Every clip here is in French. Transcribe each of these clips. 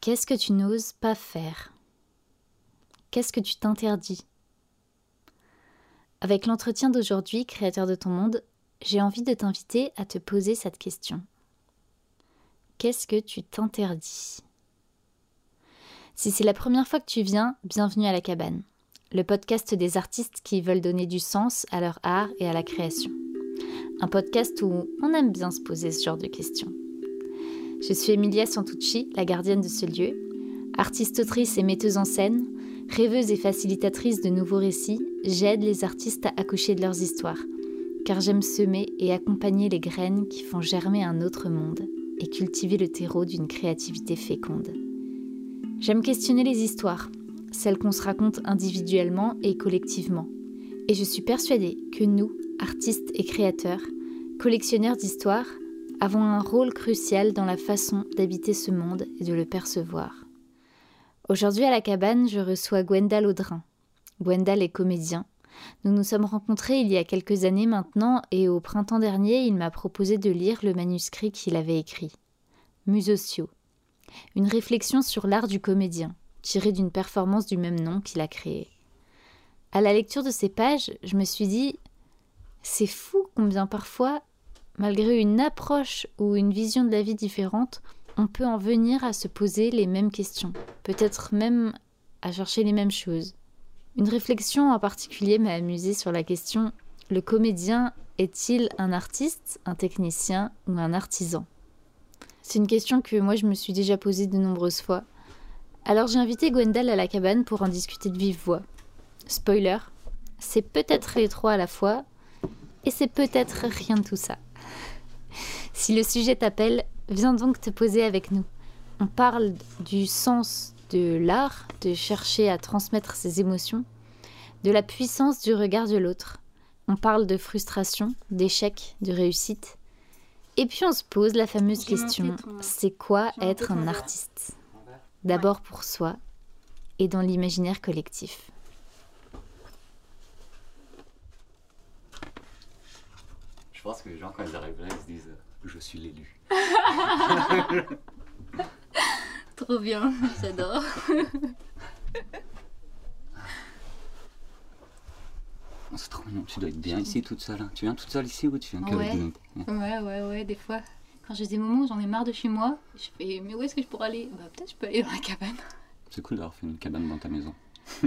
Qu'est-ce que tu n'oses pas faire? Qu'est-ce que tu t'interdis? Avec l'entretien d'aujourd'hui, créateur de ton monde, j'ai envie de t'inviter à te poser cette question. Qu'est-ce que tu t'interdis? Si c'est la première fois que tu viens, bienvenue à la cabane, le podcast des artistes qui veulent donner du sens à leur art et à la création. Un podcast où on aime bien se poser ce genre de questions. Je suis Emilia Santucci, la gardienne de ce lieu. Artiste-autrice et metteuse en scène, rêveuse et facilitatrice de nouveaux récits, j'aide les artistes à accoucher de leurs histoires, car j'aime semer et accompagner les graines qui font germer un autre monde et cultiver le terreau d'une créativité féconde. J'aime questionner les histoires, celles qu'on se raconte individuellement et collectivement. Et je suis persuadée que nous, artistes et créateurs, collectionneurs d'histoires, avons un rôle crucial dans la façon d'habiter ce monde et de le percevoir. Aujourd'hui à la cabane, je reçois Gwendal Audrin. Gwendal est comédien. Nous nous sommes rencontrés il y a quelques années maintenant et au printemps dernier, il m'a proposé de lire le manuscrit qu'il avait écrit. Musosio. Une réflexion sur l'art du comédien, tirée d'une performance du même nom qu'il a créée. À la lecture de ces pages, je me suis dit c'est fou combien parfois malgré une approche ou une vision de la vie différente, on peut en venir à se poser les mêmes questions, peut-être même à chercher les mêmes choses. Une réflexion en particulier m'a amusée sur la question le comédien est-il un artiste, un technicien ou un artisan? C'est une question que moi je me suis déjà posée de nombreuses fois. Alors j'ai invité Gwendal à la cabane pour en discuter de vive voix. Spoiler, c'est peut-être les trois à la fois, et c'est peut-être rien de tout ça. Si le sujet t'appelle, viens donc te poser avec nous. On parle du sens de l'art, de chercher à transmettre ses émotions, de la puissance du regard de l'autre. On parle de frustration, d'échec, de réussite. Et puis on se pose la fameuse question, c'est quoi être un artiste D'abord pour soi et dans l'imaginaire collectif. Je pense que les gens, quand ils arrivent là, ils se disent euh, Je suis l'élu. Trop bien, j'adore. Oh, c'est trop mignon, tu dois être bien ici toute seule. hein. Tu viens toute seule ici ou tu viens qu'avec Ouais. Ouais, ouais, ouais, des fois. Quand j'ai des moments où j'en ai marre de chez moi, je fais Mais où est-ce que je pourrais aller? Bah, peut-être je peux aller dans la cabane. C'est cool d'avoir fait une cabane dans ta maison.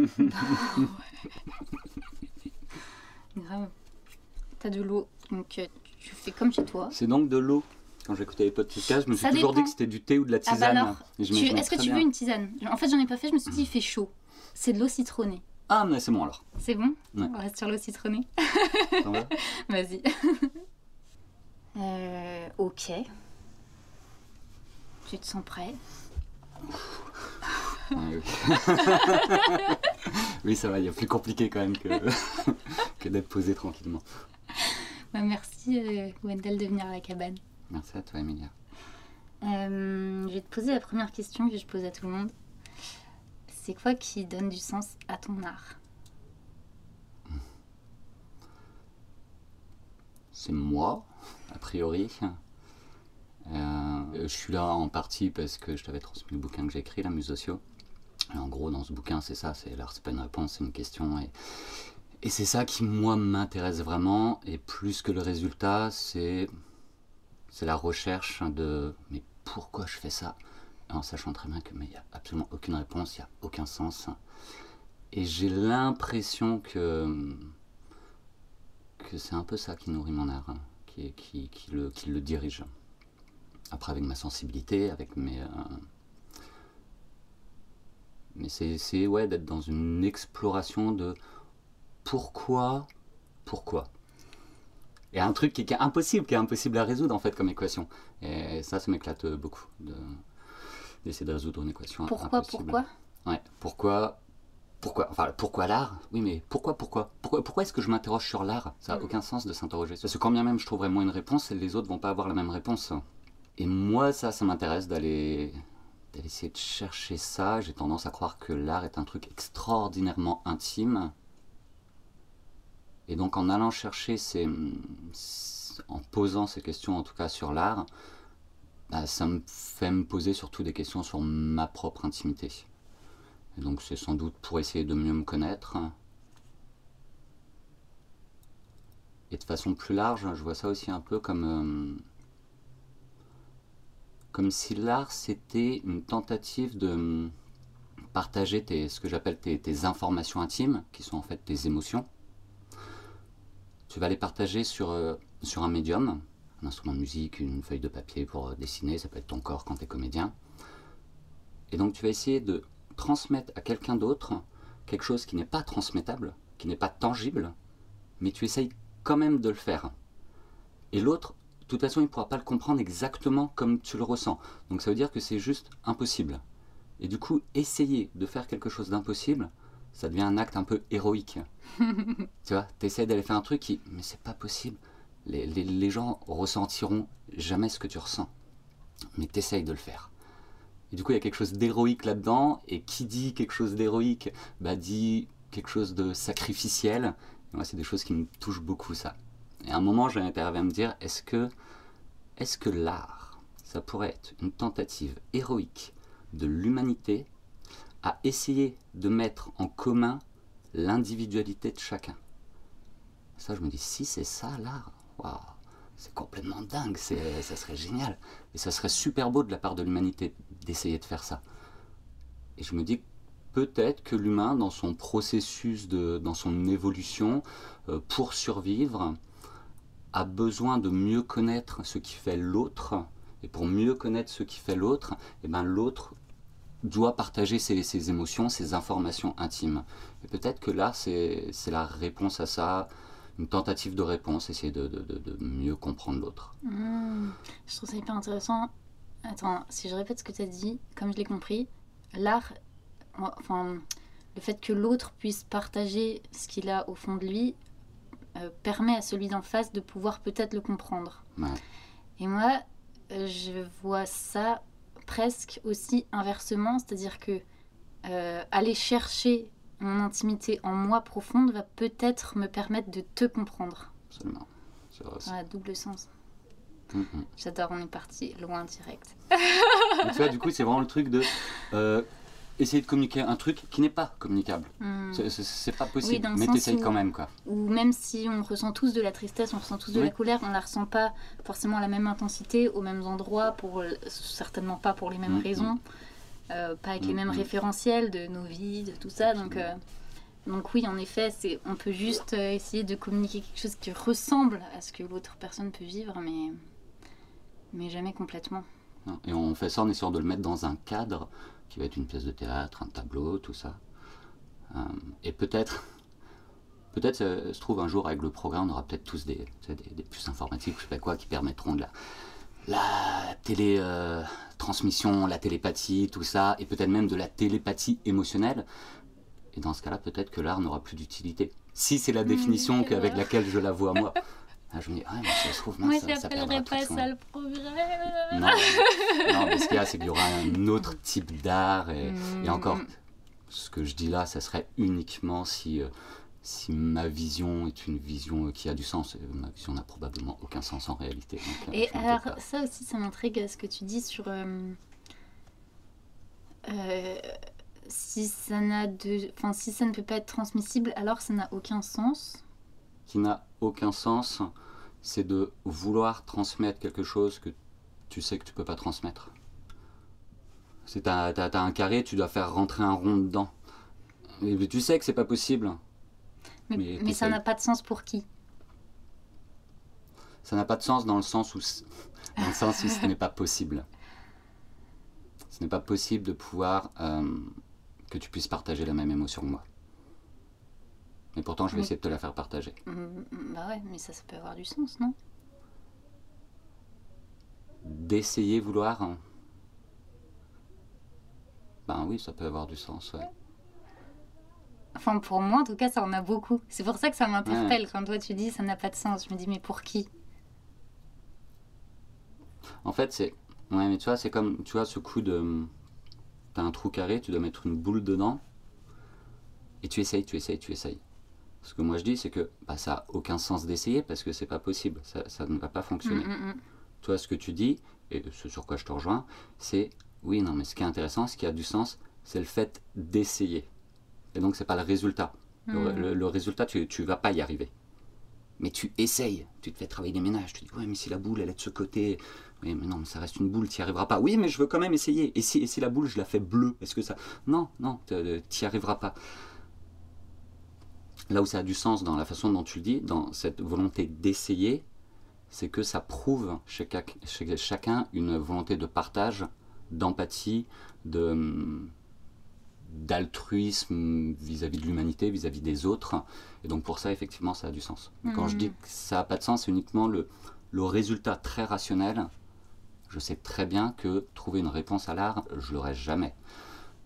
Grave. T'as de l'eau, donc euh, tu fais comme chez toi. C'est donc de l'eau. Quand j'écoutais les podcasts, je me suis Ça toujours dépend. dit que c'était du thé ou de la Ah bah tisane. tu- est-ce que tu veux une tisane? En fait, j'en ai pas fait, je me suis dit, il fait chaud. C'est de l'eau citronnée. Ah, mais c'est bon alors. C'est bon? Ouais. On reste sur l'eau citronnée Vas-y. euh, ok. Tu te sens prêt? Ah, oui. oui, ça va, il y a plus compliqué quand même que, que d'être posé tranquillement. Bah, Merci, euh, Wendell, de venir à la cabane. Merci à toi, Emilia. Euh, je vais te poser la première question que je pose à tout le monde. C'est quoi qui donne du sens à ton art? C'est moi, a priori. Euh, je suis là en partie parce que je t'avais transmis le bouquin que j'ai écrit, La Muse Socio. Et en gros, dans ce bouquin, c'est ça, c'est l'art, c'est pas une réponse, c'est une question. Et, et c'est ça qui, moi, m'intéresse vraiment. Et plus que le résultat, c'est, la recherche de mais pourquoi je fais ça? En sachant très bien que mais il n'y a absolument aucune réponse, il n'y a aucun sens. Et j'ai l'impression que que c'est un peu ça qui nourrit mon art, hein, qui, qui, le, qui le dirige. Après, avec ma sensibilité, avec mes. euh, Mais c'est, ouais, d'être dans une exploration de pourquoi, pourquoi. Et un truc qui, est- qui est impossible, qui est impossible à résoudre en fait comme équation. Et ça, ça m'éclate beaucoup de- d'essayer de résoudre une équation Pourquoi, impossible. pourquoi? Ouais, pourquoi pourquoi enfin pourquoi l'art? Oui, mais pourquoi pourquoi? Pourquoi pourquoi est-ce que je m'interroge sur l'art? Ça n'a aucun sens de s'interroger. Parce que quand bien même je trouverai moi une réponse, les autres vont pas avoir la même réponse. Et moi ça ça m'intéresse d'aller d'aller essayer de chercher ça. J'ai tendance à croire que l'art est un truc extraordinairement intime. Et donc en allant chercher ces en posant ces questions en tout cas sur l'art, bah, ça me fait me poser surtout des questions sur ma propre intimité. Et donc c'est sans doute pour essayer de mieux me connaître. Et de façon plus large, je vois ça aussi un peu comme, euh, comme si l'art c'était une tentative de partager tes, ce que j'appelle tes, tes informations intimes, qui sont en fait tes émotions. Tu vas les partager sur, euh, sur un médium, un instrument de musique, une feuille de papier pour euh, dessiner, ça peut être ton corps quand tu es comédien. Et donc tu vas essayer de transmettre à quelqu'un d'autre quelque chose qui n'est pas transmettable, qui n'est pas tangible, mais tu essayes quand même de le faire. Et l'autre, de toute façon, il ne pourra pas le comprendre exactement comme tu le ressens. Donc ça veut dire que c'est juste impossible. Et du coup, essayer de faire quelque chose d'impossible, ça devient un acte un peu héroïque. tu vois, tu essaies d'aller faire un truc qui, mais c'est pas possible. Les, les, les, gens ressentiront jamais ce que tu ressens. Mais tu essayes de le faire. Et du coup, il y a quelque chose d'héroïque là-dedans. Et qui dit quelque chose d'héroïque, bah, dit quelque chose de sacrificiel. Et moi, c'est des choses qui me touchent beaucoup, ça. Et à un moment, j'ai intervenu à me dire, est-ce que, est-ce que l'art, ça pourrait être une tentative héroïque de l'humanité à essayer de mettre en commun l'individualité de chacun. Ça, je me dis, si c'est ça l'art, waouh, c'est complètement dingue, ça serait génial. Et ça serait super beau de la part de l'humanité d'essayer de faire ça. Et je me dis, peut-être que l'humain, dans son processus, de, dans son évolution, euh, pour survivre, a besoin de mieux connaître ce qui fait l'autre. Et pour mieux connaître ce qui fait l'autre, eh ben l'autre doit partager ses, ses, émotions, ses informations intimes. Et peut-être que là, c'est la réponse à ça, une tentative de réponse, essayer de, de, de, de mieux comprendre l'autre. Mmh. Je trouve ça hyper intéressant. Attends, si je répète ce que tu as dit, comme je l'ai compris, l'art, enfin, le fait que l'autre puisse partager ce qu'il a au fond de lui euh, permet à celui d'en face de pouvoir peut-être le comprendre. Ouais. Et moi, euh, je vois ça presque aussi inversement, c'est-à-dire que euh, aller chercher mon intimité en moi profonde va peut-être me permettre de te comprendre. Absolument. Voilà, double sens. Mm -hmm. J'adore, on est parti loin direct. tu vois, du coup, c'est vraiment le truc de euh, essayer de communiquer un truc qui n'est pas communicable. Mm. C'est pas possible, oui, mais t'essayes quand même, quoi. Ou même si on ressent tous de la tristesse, on ressent tous de oui. la colère, on la ressent pas forcément à la même intensité, aux mêmes endroits, pour certainement pas pour les mêmes Mm, raisons, euh, pas avec les mêmes référentiels de nos vies, de tout ça. Donc, euh, donc oui, en effet, on peut juste euh, essayer de communiquer quelque chose qui ressemble à ce que l'autre personne peut vivre, mais mais jamais complètement. Et on fait ça en essayant de le mettre dans un cadre qui va être une pièce de théâtre, un tableau, tout ça. Euh, et peut-être, peut-être, se trouve un jour avec le programme, on aura peut-être tous des, des, des, puces informatiques, je sais pas quoi, qui permettront de la, la télé euh, transmission, la télépathie, tout ça, et peut-être même de la télépathie émotionnelle. Et dans ce cas-là, peut-être que l'art n'aura plus d'utilité. Si c'est la définition mmh, avec laquelle je la vois moi. Ah, je me dis, ah, mais ça se trouve, Moi, ça, ça perdra pas ça le progrès. Non, non mais ce qu'il y a, c'est qu'il y aura un autre type d'art. Et, mmh. et, encore, ce que je dis là, ça serait uniquement si, euh, si ma vision est une vision qui a du sens. Ma vision n'a probablement aucun sens en réalité. Donc, et alors, ça aussi, ça m'intrigue ce que tu dis sur. Euh, euh, si ça n'a de, enfin, si ça ne peut pas être transmissible, alors ça n'a aucun sens. Qui n'a aucun sens, c'est de vouloir transmettre quelque chose que tu sais que tu peux pas transmettre. Si tu as, un carré, tu dois faire rentrer un rond dedans. Et tu sais que c'est pas possible. Mais, mais, mais ça n'a pas de sens pour qui? Ça n'a pas de sens dans le sens où, dans le sens où ce n'est pas possible. Ce n'est pas possible de pouvoir euh, que tu puisses partager la même émotion que moi. Mais pourtant, je vais mais... essayer de te la faire partager. Mmh, bah ouais, mais ça, ça peut avoir du sens, non? D'essayer vouloir. Hein. Ben oui, ça peut avoir du sens, ouais. Enfin, pour moi, en tout cas, ça en a beaucoup. C'est pour ça que ça m'interpelle ouais. quand toi tu dis ça n'a pas de sens. Je me dis, mais pour qui? En fait, c'est. Ouais, mais tu vois, c'est comme. Tu vois, ce coup de. T'as un trou carré, tu dois mettre une boule dedans. Et tu essayes, tu essayes, tu essayes. Ce que moi je dis, c'est que bah, ça n'a aucun sens d'essayer parce que c'est pas possible, ça, ça, ne va pas fonctionner. Mm, mm, toi, ce que tu dis, et ce sur quoi je te rejoins, c'est oui, non, mais ce qui est intéressant, ce qui a du sens, c'est le fait d'essayer. Et donc, c'est pas le résultat. Le, résultat, tu ne vas pas y arriver. Mais tu essayes, tu te fais travailler des ménages, tu dis, ouais, mais si la boule, elle est de ce côté, oui, mais non, mais ça reste une boule, tu n'y arriveras pas. Oui, mais je veux quand même essayer. Et si, et si la boule, je la fais bleue, est-ce que ça... Non, non, tu n'y arriveras pas. Là où ça a du sens dans la façon dont tu le dis, dans cette volonté d'essayer, c'est que ça prouve chez, chacun une volonté de partage, d'empathie, de hum, d'altruisme vis-à-vis de l'humanité, vis-à-vis des autres. Et donc pour ça, effectivement, ça a du sens. Quand je dis que ça n'a pas de sens, c'est uniquement le, le résultat très rationnel. Je sais très bien que trouver une réponse à l'art, je l'aurai jamais.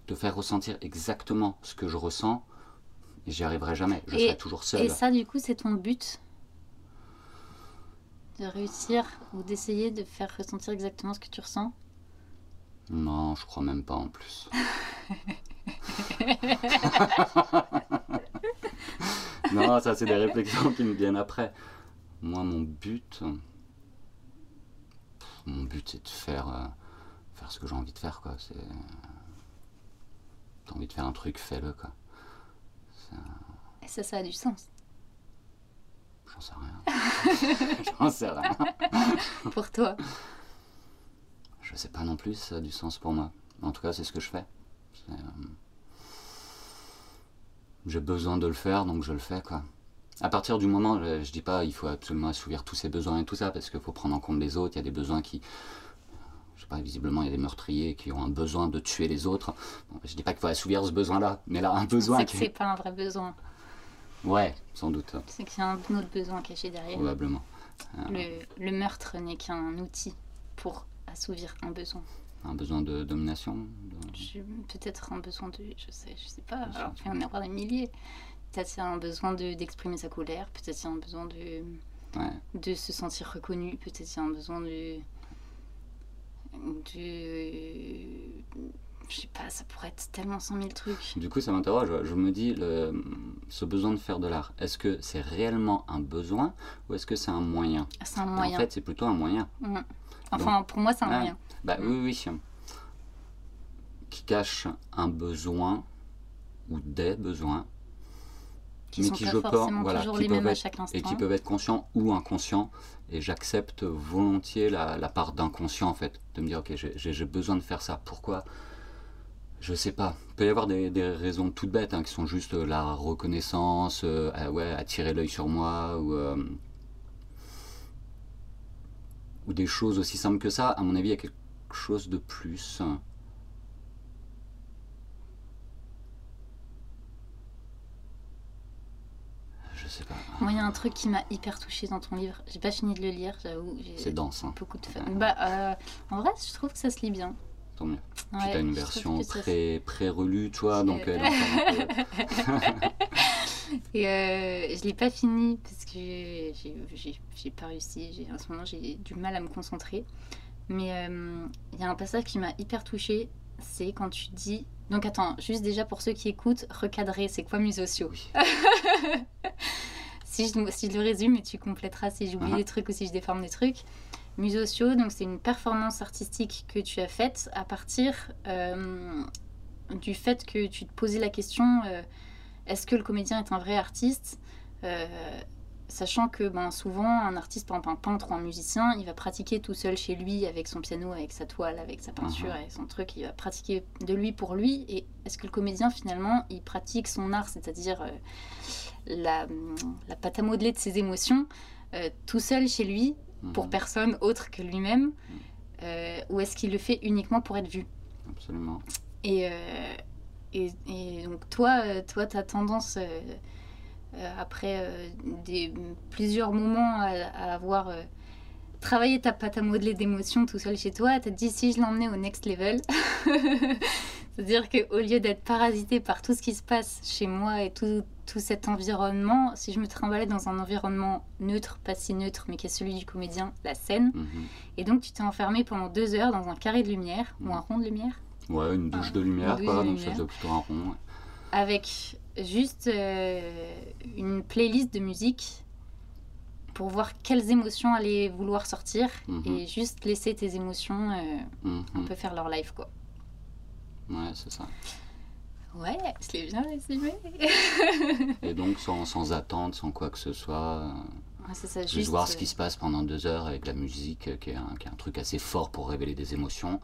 De faire ressentir exactement ce que je ressens, j'y arriverai jamais. Je Et- serai toujours seul. Et ça, du coup, c'est ton but De réussir ou d'essayer de faire ressentir exactement ce que tu ressens? Non, je crois même pas en plus. non, ça c'est des réflexions qui me viennent après. Moi, mon but, mon but c'est de faire, euh, faire ce que j'ai envie de faire, quoi. C'est, t'as envie de faire un truc, fais-le, quoi. Et ça, ça a du sens. J'en sais rien. J'en sais rien. Pour toi. Je sais pas non plus, si ça a du sens pour moi. En tout cas, c'est ce que je fais. Euh, J'ai besoin de le faire, donc je le fais, quoi. À partir du moment, je, je dis pas, il faut absolument assouvir tous ses besoins et tout ça, parce qu'il faut prendre en compte les autres. Il y a des besoins qui, je sais pas, visiblement, il y a des meurtriers qui ont un besoin de tuer les autres. Bon, je dis pas qu'il faut assouvir ce besoin-là, mais là, un besoin C'est que qui, c'est pas un vrai besoin. ouais, sans doute, C'est qu'il y a un autre besoin caché derrière. probablement. Le, le meurtre n'est qu'un outil pour assouvir un besoin. Un besoin de domination. de- Peut-être un besoin de. Je sais, je sais pas. Alors, il y en avoir des milliers. Peut-être a un besoin de- d'exprimer sa colère. Peut-être a un besoin de, Ouais. de se sentir reconnu. Peut-être a un besoin de. De. Je sais pas, ça pourrait être tellement cent mille trucs. Du coup, ça m'interroge. Je me dis, le, ce besoin de faire de l'art, est-ce que c'est réellement un besoin ou est-ce que c'est un moyen? C'est un Et moyen. En fait, c'est plutôt un moyen. Mm. Enfin, pour moi, c'est un Ouais. moyen. Bah oui, oui, oui. Qui cache un besoin ou des besoins, Qui mais sont qui pas je forcément pense, voilà, toujours qui les mêmes à chaque instant. et qui peuvent être conscients ou inconscients. Et j'accepte volontiers la, la part d'inconscient en fait, de me dire ok, j'ai- besoin de faire ça. Pourquoi? Je sais pas. Il peut y avoir des, des raisons toutes bêtes hein, qui sont juste euh, la reconnaissance, euh, ah ouais, attirer l'œil sur moi ou euh, ou des choses aussi simples que ça. À mon avis, il y a quelque chose de plus. Je sais pas. Moi, il y a un truc qui m'a hyper touchée dans ton livre. J'ai pas fini de le lire, j'avoue. j'ai C'est dense, hein. Beaucoup de fans. Bah, euh, en vrai, je trouve que ça se lit bien. Tant mieux. Puis Ouais, t'as une version pré- pré-relue, tu vois, donc elle peu- Et euh, je l'ai pas fini parce que j'ai pas réussi. En ce moment, j'ai du mal à me concentrer. Mais euh, il y a un passage qui m'a hyper touchée. C'est quand tu dis. Donc attends, juste déjà pour ceux qui écoutent, recadrer, c'est quoi musosio Oui. si, je, si je le résume et tu compléteras si j'oublie Mhm. des trucs ou si je déforme des trucs. Musosio, donc c'est une performance artistique que tu as faite à partir euh, du fait que tu te posais la question euh, est-ce que le comédien est un vrai artiste Euh, Sachant que ben, souvent, un artiste, par exemple un peintre ou un musicien, il va pratiquer tout seul chez lui avec son piano, avec sa toile, avec sa peinture, Mhm. avec son truc. Il va pratiquer de lui pour lui. Et est-ce que le comédien, finalement, il pratique son art, c'est-à-dire la, la pâte à modeler de ses émotions, euh, tout seul chez lui, pour Mhm, personne autre que lui-même euh, Ou est-ce qu'il le fait uniquement pour être vu? Absolument. et, euh, et, et donc toi, toi, tu as tendance, après des, plusieurs moments à, à avoir travaillé ta pâte à modeler d'émotions tout seul chez toi, te dit si je l'emmenais au next level, c'est-à-dire qu'au lieu d'être parasité par tout ce qui se passe chez moi et tout, tout cet environnement, si je me trimballais dans un environnement neutre, pas si neutre, mais qui est celui du comédien, la scène, Mhm. et donc tu t'es enfermé pendant deux heures dans un carré de lumière, ou un rond de lumière, Ouais, une douche de lumière, douche quoi, de donc ça lumière. faisait plutôt un rond. ouais. avec juste euh, une playlist de musique pour voir quelles émotions allaient vouloir sortir Mhm. et juste laisser tes émotions euh, Mhm. un peu faire leur life quoi. Ouais, c'est ça. Ouais, je l'ai bien résumé. Et donc, sans, sans attente, sans quoi que ce soit, euh, Ouais, c'est ça, juste, juste. voir ce euh, qui se passe pendant deux heures avec la musique, euh, qui est, un, qui est un truc assez fort pour révéler des émotions.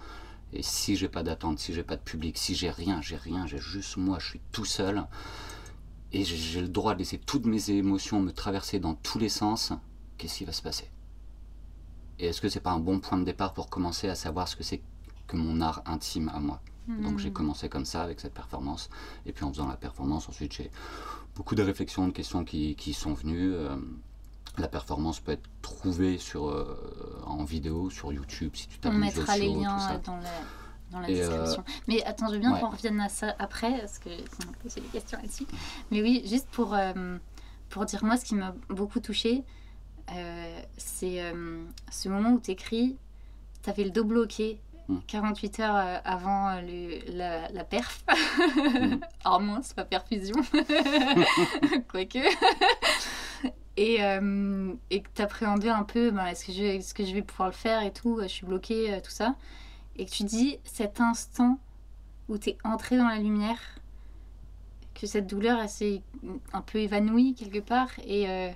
Et si j'ai pas d'attente, si j'ai pas de public, si j'ai rien, j'ai rien, j'ai juste moi, je suis tout seul, et j'ai- le droit de laisser toutes mes émotions me traverser dans tous les sens, qu'est-ce qui va se passer? Et est-ce que c'est pas un bon point de départ pour commencer à savoir ce que c'est que mon art intime à moi? Donc j'ai hmm. commencé comme ça avec cette performance. Et puis en faisant la performance, ensuite j'ai beaucoup de réflexions, de questions qui, qui sont venues. Euh, la performance peut être trouvée sur, euh, en vidéo sur YouTube si tu On tapes mettra les liens dans la, dans la Et, euh, description. Mais attends, je veux bien ouais. qu'on revienne à ça après, parce que sinon, j'ai des questions là-dessus. Mais oui, juste pour, euh, pour dire moi, ce qui m'a beaucoup touché, c'est euh, ce moment où tu écris, tu avais le dos bloqué. Mm. 48 heures euh, avant le- la, la perf. Mm. Or moins, c'est pas perfusion. Quoique. Et, euh, et que t'appréhendais un peu, ben, est-ce que, je, est-ce que je vais pouvoir le faire et tout, je suis bloquée, tout ça. Et que tu dis, cet instant où t'es entré dans la lumière, que cette douleur, elle s'est un peu évanouie quelque part, et, euh,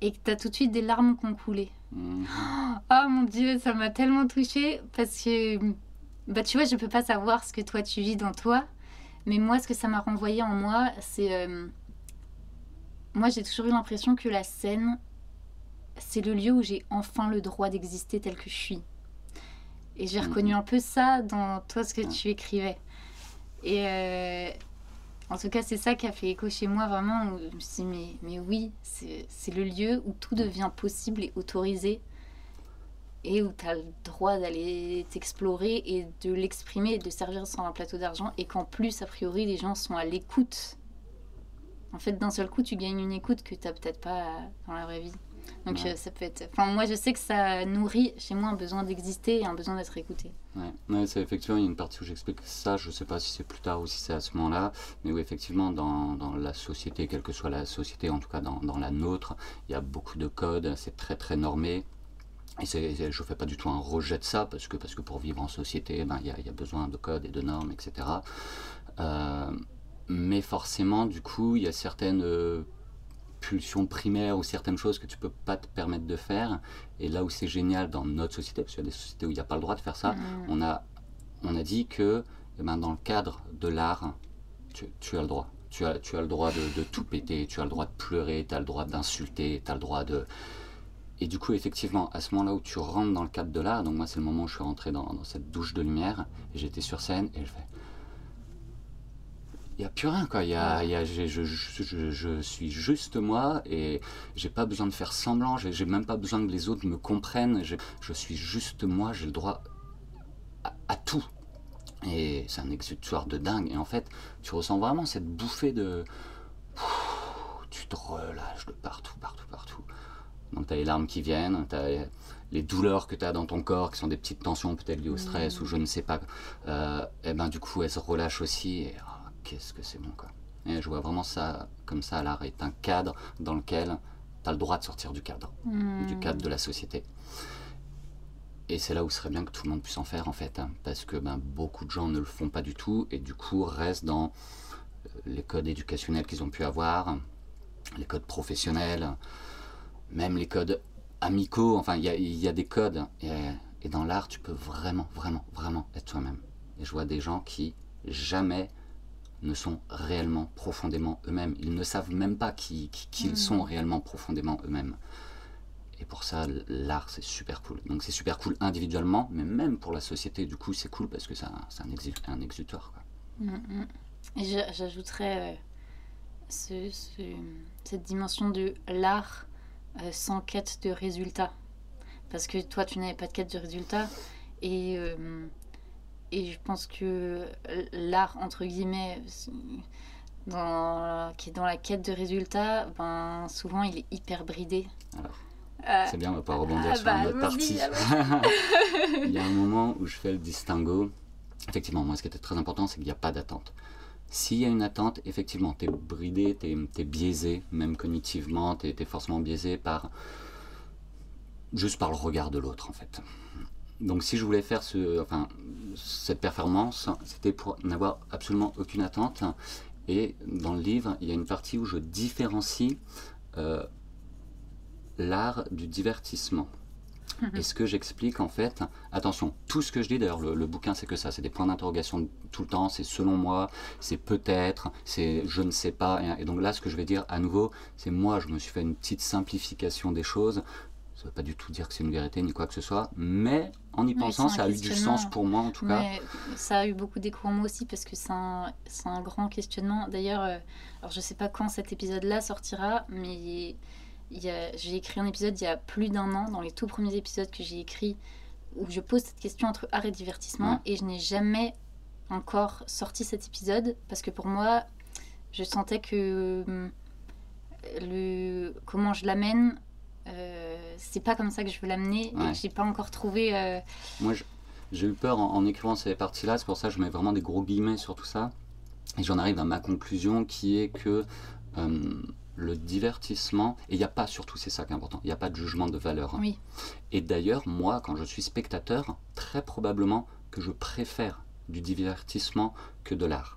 et que t'as tout de suite des larmes qui ont coulé. Mhm. Oh mon dieu, ça m'a tellement touchée parce que, bah tu vois, je peux pas savoir ce que toi tu vis dans toi, mais moi, ce que ça m'a renvoyé en moi, c'est. euh, moi, j'ai toujours eu l'impression que la scène, c'est le lieu où j'ai enfin le droit d'exister tel que je suis. Et j'ai Mhm. reconnu un peu ça dans toi, ce que tu écrivais. Et. euh, en tout cas, c'est ça qui a fait écho chez moi vraiment. Où je me suis dit, mais, mais oui, c'est le lieu où tout devient possible et autorisé. Et où tu as le droit d'aller t'explorer et de l'exprimer et de servir sur un plateau d'argent. Et qu'en plus, a priori, les gens sont à l'écoute. En fait, d'un seul coup, tu gagnes une écoute que tu peut-être pas dans la vraie vie. Donc, Ouais. euh, ça peut être. Enfin, moi, je sais que ça nourrit chez moi un besoin d'exister et un besoin d'être écouté. Ouais, ouais c'est effectivement, il y a une partie où j'explique ça, je sais pas si c'est plus tard ou si c'est à ce moment-là, mais oui, effectivement, dans, dans la société, quelle que soit la société, en tout cas dans, dans la nôtre, il y a beaucoup de codes, c'est très très normé. Et je ne fais pas du tout un rejet de ça, parce que, parce que pour vivre en société, ben, il y, a, y a besoin de codes et de normes, etc. Euh, mais forcément, du coup, il y a certaines euh, pulsions primaires ou certaines choses que tu peux pas te permettre de faire. Et là où c'est génial dans notre société, parce qu'il y a des sociétés où il n'y a pas le droit de faire ça, Mm. on a, on a dit que eh ben, dans le cadre de l'art, tu, tu as le droit. Tu as, tu as le droit de, de tout péter, tu as le droit de pleurer, tu as le droit d'insulter, tu as le droit de... Et du coup, effectivement, à ce moment-là où tu rentres dans le cadre de l'art, donc moi c'est le moment où je suis rentré dans, dans cette douche de lumière, j'étais sur scène, et je fais... Il n'y a plus rien, quoi. Y a, y a- je, je, je- je suis juste moi, et j'ai pas besoin de faire semblant, j'ai même pas besoin que les autres me comprennent, je, je suis juste moi, j'ai le droit à, à tout. Et c'est un exutoire de dingue. Et en fait, tu ressens vraiment cette bouffée de. Tu te relâches de partout, partout, partout. Donc, tu as les larmes qui viennent, tu as les douleurs que tu as dans ton corps, qui sont des petites tensions peut-être liées au stress ou je ne sais pas. Euh, et ben, du coup, elles se relâchent aussi. Et ah, qu'est-ce que c'est bon, quoi. Et je vois vraiment ça comme ça, l'art est un cadre dans lequel tu as le droit de sortir du cadre du cadre de la société. Et c'est là où ce serait bien que tout le monde puisse en faire en fait, hein, parce que ben, beaucoup de gens ne le font pas du tout et du coup restent dans euh, les codes éducationnels qu'ils ont pu avoir, les codes professionnels, même les codes amicaux, enfin il y a, il y a des codes et, et dans l'art tu peux vraiment, vraiment, vraiment être toi-même. Et je vois des gens qui jamais ne sont réellement profondément eux-mêmes. Ils ne savent même pas qui, qui- qui ils Mhm. sont réellement profondément eux-mêmes. Et pour ça, l'art, c'est super cool. Donc c'est super cool individuellement, mais même pour la société, du coup, c'est cool parce que c'est un, exu- exutoire. quoi. Mm, mm. Et j'ajouterais euh, ce- ce- cette dimension de l'art euh, sans quête de résultat. Parce que toi, tu n'avais pas de quête de résultat. Et, euh, et je pense que l'art, entre guillemets, dans, qui est dans la quête de résultat, ben, souvent il est hyper bridé. Alors, Euh, C'est bien, on va pas rebondir ah sur bah, une autre vas-y, partie. Il y a un moment où je fais le distinguo. Effectivement, moi, ce qui était très important, c'est qu'il n'y a pas d'attente. S'il y a une attente, effectivement, tu es bridé, tu es, biaisé, même cognitivement, tu es, forcément biaisé par juste par le regard de l'autre, en fait. Donc si je voulais faire ce, enfin, cette performance, c'était pour n'avoir absolument aucune attente. Et dans le livre, il y a une partie où je différencie euh, l'art du divertissement. Et ce que j'explique en fait, attention, tout ce que je dis, d'ailleurs le, bouquin c'est que ça, c'est des points d'interrogation tout le temps, c'est selon moi, c'est peut-être, c'est je ne sais pas. Et, donc là ce que je vais dire à nouveau, c'est moi je me suis fait une petite simplification des choses. Ça ne veut pas du tout dire que c'est une vérité ni quoi que ce soit, mais en y pensant, ça a eu du sens pour moi en tout cas. Ça a eu beaucoup d'écho en moi aussi parce que c'est un, un, grand questionnement. D'ailleurs, euh, alors je ne sais pas quand cet épisode-là sortira, mais j'ai écrit un épisode il y a plus d'un an, dans les tout premiers épisodes que j'ai écrits, où je pose cette question entre art et divertissement, et je n'ai jamais encore sorti cet épisode, parce que pour moi, je sentais que hum, le, comment je l'amène, euh, c'est pas comme ça que je veux l'amener, et j'ai pas encore trouvé... Euh, moi, j'ai eu peur en, écrivant ces parties-là, c'est pour ça que je mets vraiment des gros guillemets sur tout ça, et j'en arrive à ma conclusion qui est que... Hum, le divertissement, et il n'y a pas, surtout c'est ça qui est important, il n'y a pas de jugement de valeur. Hein. Oui. Et d'ailleurs, moi, quand je suis spectateur, très probablement que je préfère du divertissement que de l'art.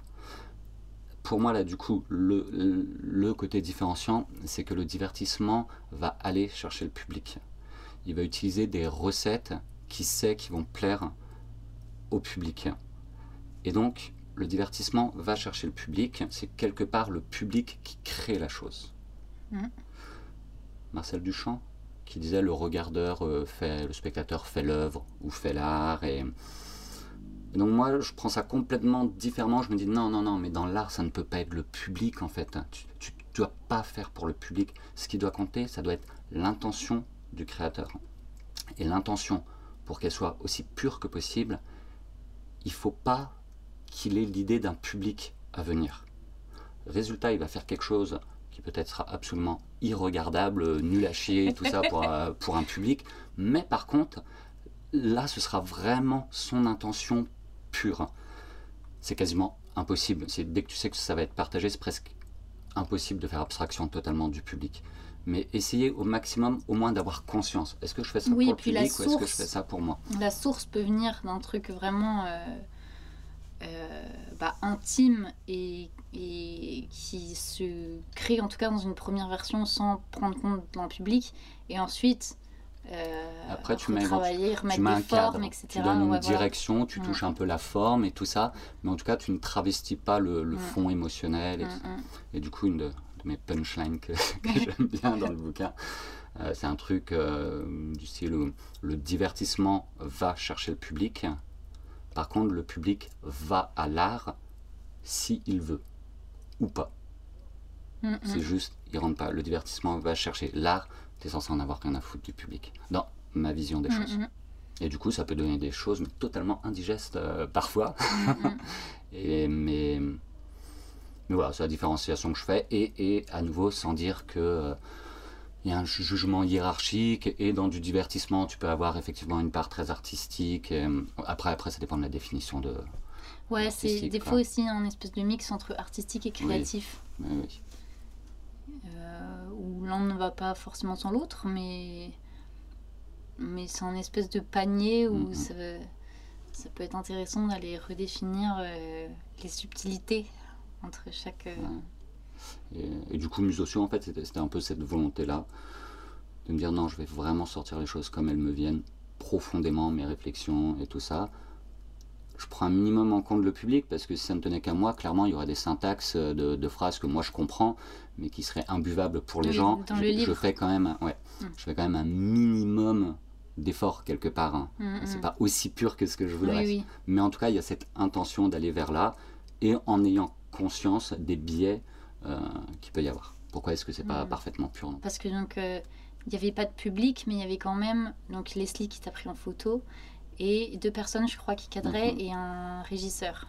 Pour moi, là, du coup, le, le côté différenciant, c'est que le divertissement va aller chercher le public. Il va utiliser des recettes qui sait qui vont plaire au public. Et donc, le divertissement va chercher le public, c'est quelque part le public qui crée la chose. Mm. Marcel Duchamp, qui disait le regardeur euh, fait, le spectateur fait l'œuvre ou fait l'art. Et... donc moi, je prends ça complètement différemment. Je me dis non, non, non, mais dans l'art, ça ne peut pas être le public en fait. Tu ne dois pas faire pour le public. Ce qui doit compter, ça doit être l'intention du créateur. Et l'intention, pour qu'elle soit aussi pure que possible, il faut pas qu'il ait l'idée d'un public à venir. Résultat, il va faire quelque chose qui peut-être sera absolument irregardable, nul à chier, tout ça pour, pour un public. Mais par contre, là, ce sera vraiment son intention pure. C'est quasiment impossible. Dès que tu sais que ça va être partagé, c'est presque impossible de faire abstraction totalement du public. Mais essayez au maximum au moins d'avoir conscience. Est-ce que je fais ça pour le public ou est-ce que je fais ça pour moi? La source peut venir d'un truc vraiment... Euh, euh, bah, intime et, et, qui se crée en tout cas dans une première version sans prendre compte d'un public et ensuite après tu mets, travailler, remettre des formes, etc. Tu donnes une direction, tu mm. touches un peu la forme et tout ça, mais en tout cas tu ne travestis pas le, le mm. fond émotionnel. Et, mm, et, du coup, une de, mes punchlines que, j'aime bien dans le bouquin, euh, c'est un truc du style où le divertissement va chercher le public, par contre, le public va à l'art s'il il veut ou pas. C'est juste, il rentre pas. Le divertissement va chercher l'art, es censé en avoir qu'un à foutre du public. Dans ma vision des mm, choses. Et du coup, ça peut donner des choses totalement indigestes euh, parfois. et, mais, mais voilà, c'est la différenciation que je fais. Et, et à nouveau, sans dire que euh, il y a un jugement hiérarchique et dans du divertissement, tu peux avoir effectivement une part très artistique. Euh, après, après, ça dépend de la définition de. Ouais, c'est des fois aussi un espèce de mix entre artistique et créatif. Oui. oui. Où l'un ne va pas forcément sans l'autre, mais mais c'est un espèce de panier où ça, ça, peut être intéressant d'aller redéfinir euh, les subtilités entre chaque. Et, du coup, Musosio, en fait, c'était un peu cette volonté-là de me dire non, je vais vraiment sortir les choses comme elles me viennent, profondément, mes réflexions et tout ça. Je prends un minimum en compte le public parce que si ça ne tenait qu'à moi, clairement, il y aurait des syntaxes de, phrases que moi je comprends, mais qui seraient imbuvables pour les gens. Je, fais quand même, ouais, mm. je fais quand même un minimum d'effort quelque part. Hein. Mm, mm. C'est pas aussi pur que ce que je voudrais. Mais en tout cas, il y a cette intention d'aller vers là et en ayant conscience des biais euh, qu'il peut y avoir. Pourquoi est-ce que c'est pas parfaitement pur Parce que donc euh, il n'y avait pas de public, mais il y avait quand même donc Leslie qui t'a pris en photo et deux personnes, je crois, qui cadraient mhm. et un régisseur.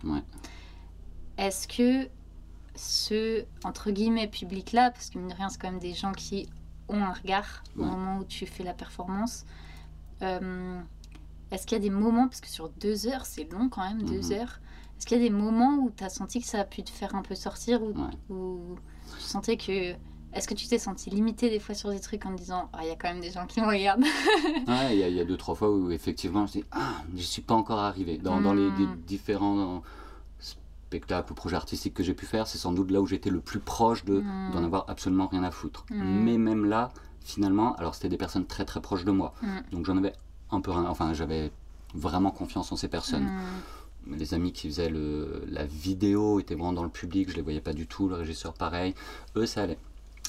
Est-ce que ce entre guillemets public là, parce que mine de rien, c'est quand même des gens qui ont un regard au moment où tu fais la performance. Euh, est-ce qu'il y a des moments, parce que sur deux heures, c'est long quand même, deux Mhm. heures, est-ce qu'il y a des moments où tu as senti que ça a pu te faire un peu sortir, ou Ouais. tu sentais que... Est-ce que tu t'es senti limité des fois sur des trucs en te disant, ah, il y a quand même des gens qui me regardent Ouais, il y, a- il y a deux, trois fois où effectivement je dis Ah, je suis pas encore arrivé. Dans, dans les, Mm. des différents spectacles ou projets artistiques que j'ai pu faire, c'est sans doute là où j'étais le plus proche de Mm. d'en avoir absolument rien à foutre. Mm. Mais même là, finalement, alors c'était des personnes très très proches de moi. Mm. Donc j'en avais un peu rien. Enfin, j'avais vraiment confiance en ces personnes. Les amis qui faisaient le, la vidéo étaient vraiment dans le public, je les voyais pas du tout, le régisseur pareil. Eux, ça allait.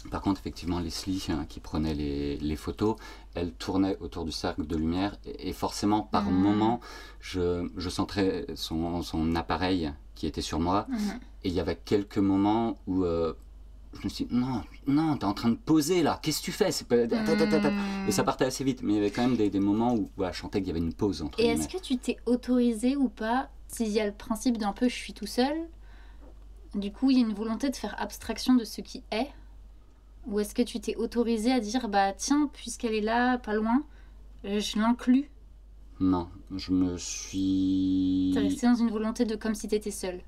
Par contre, effectivement, Leslie, hein, qui prenait les, les photos, elle tournait autour du cercle de lumière et, et forcément, par Mhm. moment, je, je sentais son, son appareil qui était sur moi. Mm. Et il y avait quelques moments où euh, je me suis dit, non, non, t'es en train de poser là, qu'est-ce que tu fais? Pas... Mm. Et ça partait assez vite, mais il y avait quand même des, des moments où voilà, je sentais qu'il y avait une pause entre Et est-ce que tu t'es autorisé ou pas, s'il y a le principe d'un peu je suis tout seul, du coup il y a une volonté de faire abstraction de ce qui est? Ou est-ce que tu t'es autorisé à dire bah tiens, puisqu'elle est là, pas loin, euh, je l'inclus? Non, je me suis... T'es resté dans une volonté de comme si t'étais seul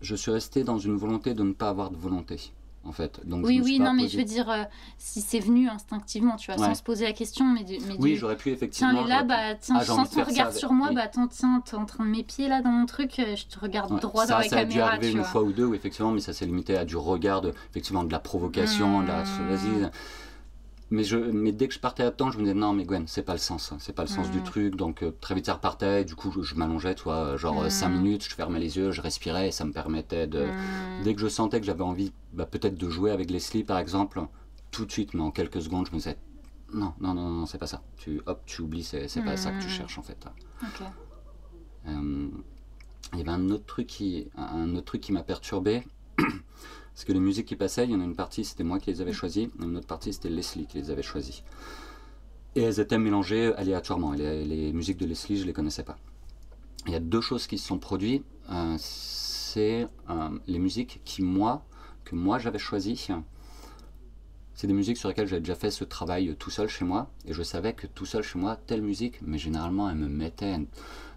Je suis resté dans une volonté de ne pas avoir de volonté, en fait. Donc, Oui, oui, non, mais posé- je veux dire, euh, si c'est venu instinctivement, tu vois, Ouais. sans se poser la question, mais, de, mais Oui, j'aurais pu Tiens, effectivement... elle est là, bah tiens, Ah, de ton regard avec- sur moi, oui. bah attends, tiens, t'es en train de m'épier là dans mon truc, euh, je te regarde Ouais, droit ça, dans la ça a dû caméra, arriver une vois. fois ou deux, effectivement, mais ça s'est limité à du regard, de, effectivement, de la provocation, de la... Mais, je, mais dès que je partais là-dedans, je me disais, non, mais Gwen, c'est pas le sens, hein, c'est pas le sens du Mm. truc. Donc, euh, très vite, ça repartait, et du coup, je, je m'allongeais, tu vois, genre Mm. 5 minutes, je fermais les yeux, je respirais, et ça me permettait de... Hmm. Dès que je sentais que j'avais envie, bah, peut-être de jouer avec Leslie, par exemple, tout de suite, mais en quelques secondes, je me disais, non, non, non, non, c'est pas ça. Tu, hop, tu oublies, c'est c'est pas ça que tu Mm. cherches, en fait. Euh, il y avait un autre truc qui, un autre truc qui m'a perturbé. Parce que les musiques qui passaient, il y en a une partie, c'était moi qui les avais choisies, et une autre partie, c'était Leslie qui les avait choisies. Et elles étaient mélangées aléatoirement. Les, musiques de Leslie, je les connaissais pas. Il y a deux choses qui se sont produites. Euh, c'est euh, les musiques qui, moi, que moi j'avais choisies. C'est des musiques sur lesquelles j'avais déjà fait ce travail tout seul chez moi. Et je savais que tout seul chez moi, telle musique, mais généralement, elle me mettait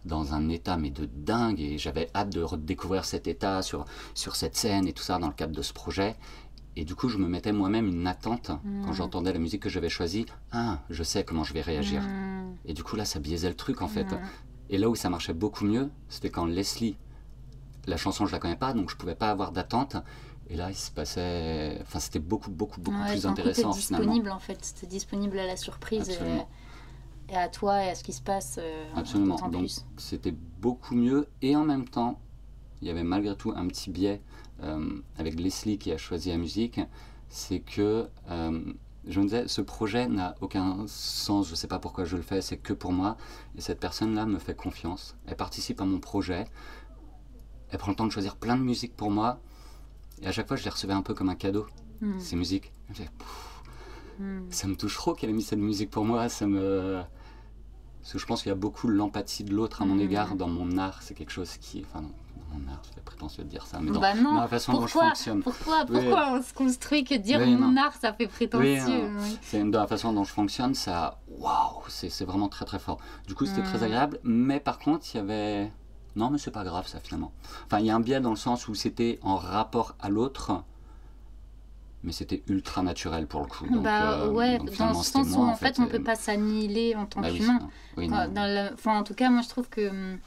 dans un état mais de dingue et j'avais hâte de redécouvrir cet état sur, sur cette scène et tout ça dans le cadre de ce projet. Et du coup, je me mettais moi-même une attente quand Mm. j'entendais la musique que j'avais choisie. Ah, je sais comment je vais réagir. Hmm. Et du coup, là, ça biaisait le truc en fait. Hmm. Et là où ça marchait beaucoup mieux, c'était quand Leslie, la chanson, je la connais pas, donc je pouvais pas avoir d'attente. Et là, il se passait. Enfin, c'était beaucoup, beaucoup, beaucoup Ouais, plus coup, intéressant finalement. disponible en fait, t'es disponible à la surprise et, Absolument. et à toi et à ce qui se passe. euh, Absolument. d'autant Donc c'était beaucoup mieux et en même temps, il y avait malgré tout un petit biais euh, avec Leslie qui a choisi la musique, c'est que euh, je me disais, ce projet n'a aucun sens, je ne sais pas pourquoi je le fais, c'est que pour moi. Et cette personne-là me fait confiance, elle participe à mon projet, elle prend le temps de choisir plein de musiques pour moi, et à chaque fois je les recevais un peu comme un cadeau, Hmm. ces musiques. Je me disais, Pff, Hmm. ça me touche trop qu'elle ait mis cette musique pour moi. Ça me. Parce que je pense qu'il y a beaucoup l'empathie de l'autre à mon Mhm. égard dans mon art. C'est quelque chose qui. Enfin, non, dans mon art, c'est prétentieux de dire ça. Mais dans, Bah non, dans la façon dont je pourquoi fonctionne. Pourquoi, Oui. pourquoi on se construit que dire Oui, mon non. art ça fait prétentieux oui. C'est dans la façon dont je fonctionne, ça. Waouh C'est vraiment très très fort. Du coup, c'était très Mhm. agréable. Mais par contre, il y avait. Non, mais c'est pas grave ça finalement. Enfin, il y a un biais dans le sens où c'était en rapport à l'autre. Mais c'était ultra naturel pour le coup. Donc, bah euh, ouais, donc, dans le sens où moi, en fait on et- peut pas s'annihiler en tant Bah qu'humain. Oui, enfin, en tout cas, moi je trouve que hum,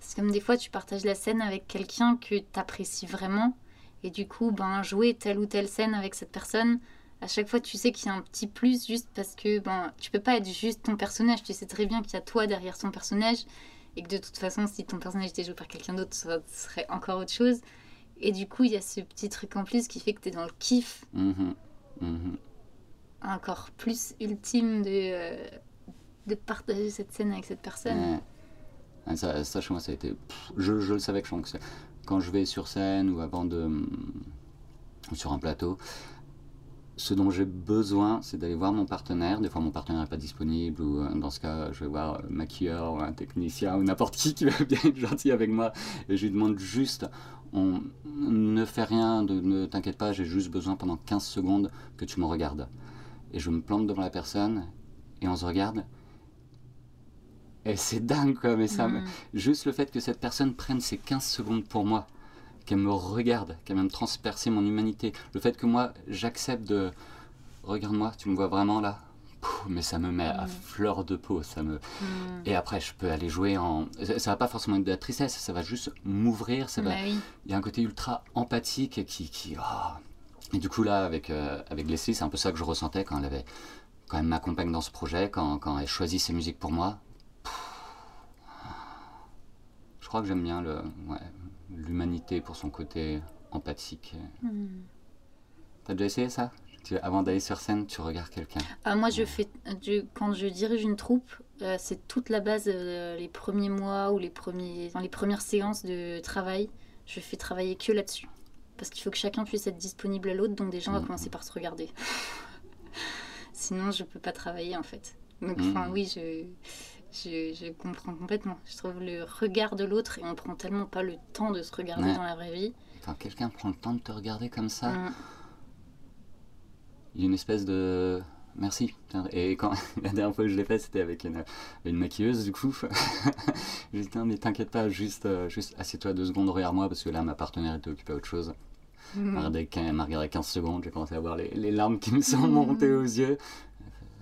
c'est comme des fois tu partages la scène avec quelqu'un que tu apprécies vraiment et du coup, ben, jouer telle ou telle scène avec cette personne, à chaque fois tu sais qu'il y a un petit plus juste parce que ben, tu peux pas être juste ton personnage, tu sais très bien qu'il y a toi derrière ton personnage et que de toute façon, si ton personnage était joué par quelqu'un d'autre, ça serait encore autre chose. Et du coup, il y a ce petit truc en plus qui fait que tu es dans le kiff Mhm. Mhm. encore plus ultime de, euh, de partager cette scène avec cette personne. Ouais. Ça, ça, moi, ça a été. pff, je, je le savais que je fonctionne. Quand je vais sur scène ou avant de. ou sur un plateau, ce dont j'ai besoin, c'est d'aller voir mon partenaire. Des fois, mon partenaire n'est pas disponible, ou euh, dans ce cas, je vais voir un maquilleur ou un technicien ou n'importe qui qui va bien être gentil avec moi. Et je lui demande juste on ne fait rien, de, ne t'inquiète pas, j'ai juste besoin pendant 15 secondes que tu me regardes. Et je me plante devant la personne et on se regarde. Et c'est dingue, quoi. Mais ça, me- Mm. juste le fait que cette personne prenne ces 15 secondes pour moi, qu'elle me regarde, qu'elle vienne transpercer mon humanité, le fait que moi, j'accepte de. Regarde-moi, tu me vois vraiment là? Mais ça me met à Mm. fleur de peau. Ça me... Mm. Et après, je peux aller jouer en. Ça, ça va pas forcément être de la tristesse, ça va juste m'ouvrir. Ça va... Bah oui. Il y a un côté ultra empathique qui. qui ah. Et du coup, là, avec, euh, avec Leslie, c'est un peu ça que je ressentais quand elle avait. Quand elle m'accompagne dans ce projet, quand, quand elle choisit ses musiques pour moi. Je crois que j'aime bien le, ouais, l'humanité pour son côté empathique. Mm. T'as déjà essayé ça? Tu- Avant d'aller sur scène, tu regardes quelqu'un. Ah, moi, je fais, je- quand je dirige une troupe, euh, c'est toute la base, euh, les premiers mois ou les premiers, dans les premières séances de travail, je fais travailler que là-dessus. Parce qu'il faut que chacun puisse être disponible à l'autre, donc déjà, on va commencer par se regarder. Sinon, je peux pas travailler, en fait. Donc, enfin, oui, je, je, je comprends complètement. Je trouve le regard de l'autre, et on prend tellement pas le temps de se regarder Ouais. dans la vraie vie. Quand quelqu'un prend le temps de te regarder comme ça, Mm. Il y a une espèce de merci. Et quand la dernière fois que je l'ai fait, c'était avec une, une maquilleuse du coup. J'ai dit mais t'inquiète pas, juste, euh, juste assieds-toi deux secondes derrière moi parce que là ma partenaire était occupée à autre chose. Elle m'a regardé, quin- elle m'a regardé 15 secondes, j'ai commencé à voir les, les larmes qui me sont montées aux yeux.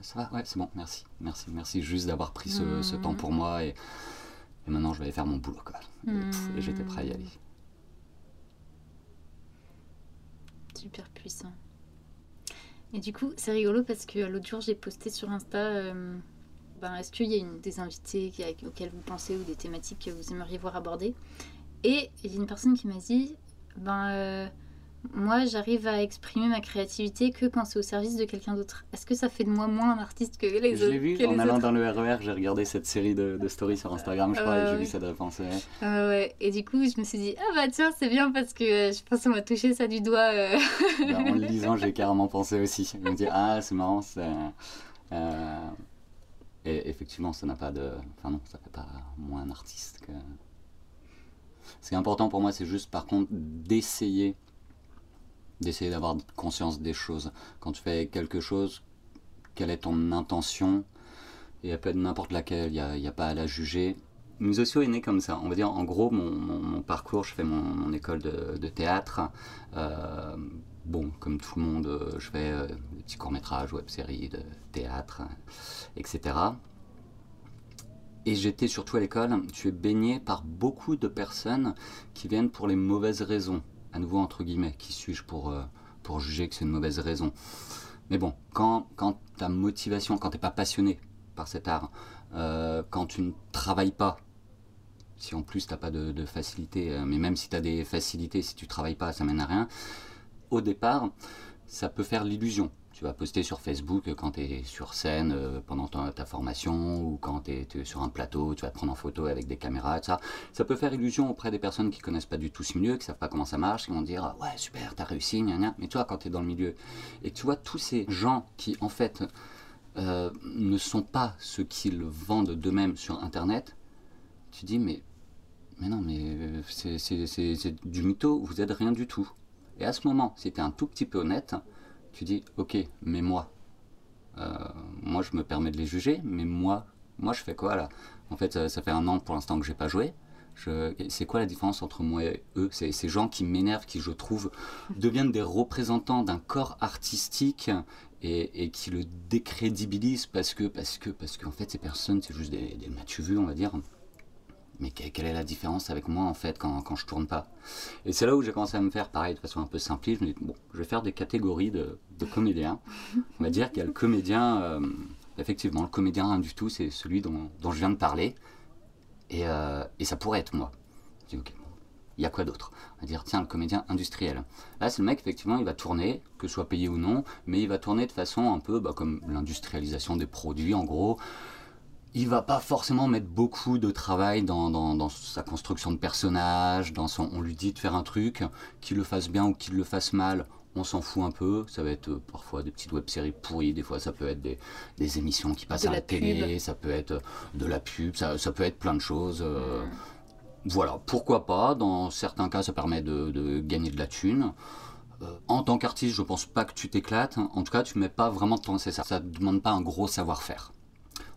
Ça va, ouais c'est bon, merci, merci, merci juste d'avoir pris ce, ce temps pour moi et, et maintenant je vais aller faire mon boulot quoi. Et, et j'étais prêt à y aller. Super puissant. Et du coup, c'est rigolo parce que l'autre jour, j'ai posté sur Insta euh, ben, est-ce qu'il y a une, des invités auxquels vous pensez ou des thématiques que vous aimeriez voir abordées Et il y a une personne qui m'a dit ben, euh, moi, j'arrive à exprimer ma créativité que quand c'est au service de quelqu'un d'autre. Est-ce que ça fait de moi moins un artiste que les Je autres l'ai vu en allant dans le RER, j'ai regardé cette série de, de stories sur Instagram, je crois, Euh, et j'ai vu cette réponse. ouais. Ah ouais. Et du coup, je me suis dit ah bah tiens, c'est bien parce que euh, je pense qu'on m'a touché ça du doigt. euh. Ben, en le lisant, j'ai carrément pensé aussi. Je me dis, ah, c'est marrant. c'est, euh, Et effectivement, ça n'a pas de. Enfin, non, ça fait pas moins un artiste que. Ce qui est important pour moi, c'est juste par contre d'essayer. D'essayer d'avoir conscience des choses. Quand tu fais quelque chose, quelle est ton intention? Et elle peut être n'importe laquelle, il n'y a, a pas à la juger. Musosio est né comme ça. On va dire, en gros, mon, parcours, je fais mon, école de, de théâtre. Euh, bon, comme tout le monde, euh, je fais euh, des petits courts-métrages, web-séries, de théâtre, etc. Et j'étais surtout à l'école, tu es baigné par beaucoup de personnes qui viennent pour les mauvaises raisons. À nouveau, entre guillemets, qui suis-je pour, euh, pour juger que c'est une mauvaise raison Mais bon, quand, quand ta motivation, quand tu n'es pas passionné par cet art, euh, quand tu ne travailles pas, si en plus tu n'as pas de, facilité, euh, mais même si tu as des facilités, si tu travailles pas, ça mène à rien, au départ, ça peut faire l'illusion. Tu vas poster sur Facebook quand tu es sur scène euh, pendant ta, formation ou quand tu es, sur un plateau, tu vas te prendre en photo avec des caméras et ça. Ça peut faire illusion auprès des personnes qui connaissent pas du tout ce milieu, qui savent pas comment ça marche, qui vont dire ouais super, t'as réussi, gna gna. Mais toi quand tu es dans le milieu et que tu vois tous ces gens qui en fait euh, ne sont pas ceux qu'ils vendent d'eux-mêmes sur internet, tu dis mais mais non mais euh, c'est du mytho, vous êtes rien du tout. Et à ce moment, si tu es un tout petit peu honnête, tu dis ok, mais moi, euh, moi je me permets de les juger, mais moi, moi je fais quoi là? En fait, ça, ça fait un an pour l'instant que j'ai pas joué. C'est quoi la différence entre moi et eux? C'est ces gens qui m'énervent, qui je trouve deviennent des représentants d'un corps artistique et, et qui le décrédibilisent parce que parce que parce qu'en fait ces personnes c'est juste des, des m'as-tu vu on va dire. Mais que- quelle est la différence avec moi en fait quand, quand je tourne pas? Et c'est là où j'ai commencé à me faire pareil de façon un peu simpliste. Je me dis bon, je vais faire des catégories de, comédiens. On va dire qu'il y a le comédien, euh, effectivement, le comédien rien du tout, c'est celui dont, dont je viens de parler. Et, euh, et ça pourrait être moi. Je dis ok, il y a quoi d'autre? On va dire tiens, le comédien industriel. Là, c'est le mec, effectivement, il va tourner, que ce soit payé ou non, mais il va tourner de façon un peu bah, comme l'industrialisation des produits en gros il va pas forcément mettre beaucoup de travail dans, dans, dans sa construction de personnage, dans son, on lui dit de faire un truc, qu'il le fasse bien ou qu'il le fasse mal, on s'en fout un peu. Ça va être euh, parfois des petites web-séries pourries, des fois ça peut être des, des émissions qui passent à la, télé, pub. ça peut être euh, de la pub, ça, ça peut être plein de choses. euh, Voilà, pourquoi pas, dans certains cas ça permet de, de gagner de la thune. En tant qu'artiste, je pense pas que tu t'éclates. En tout cas, tu mets pas vraiment de temps. C'est ça. Ça demande pas un gros savoir-faire.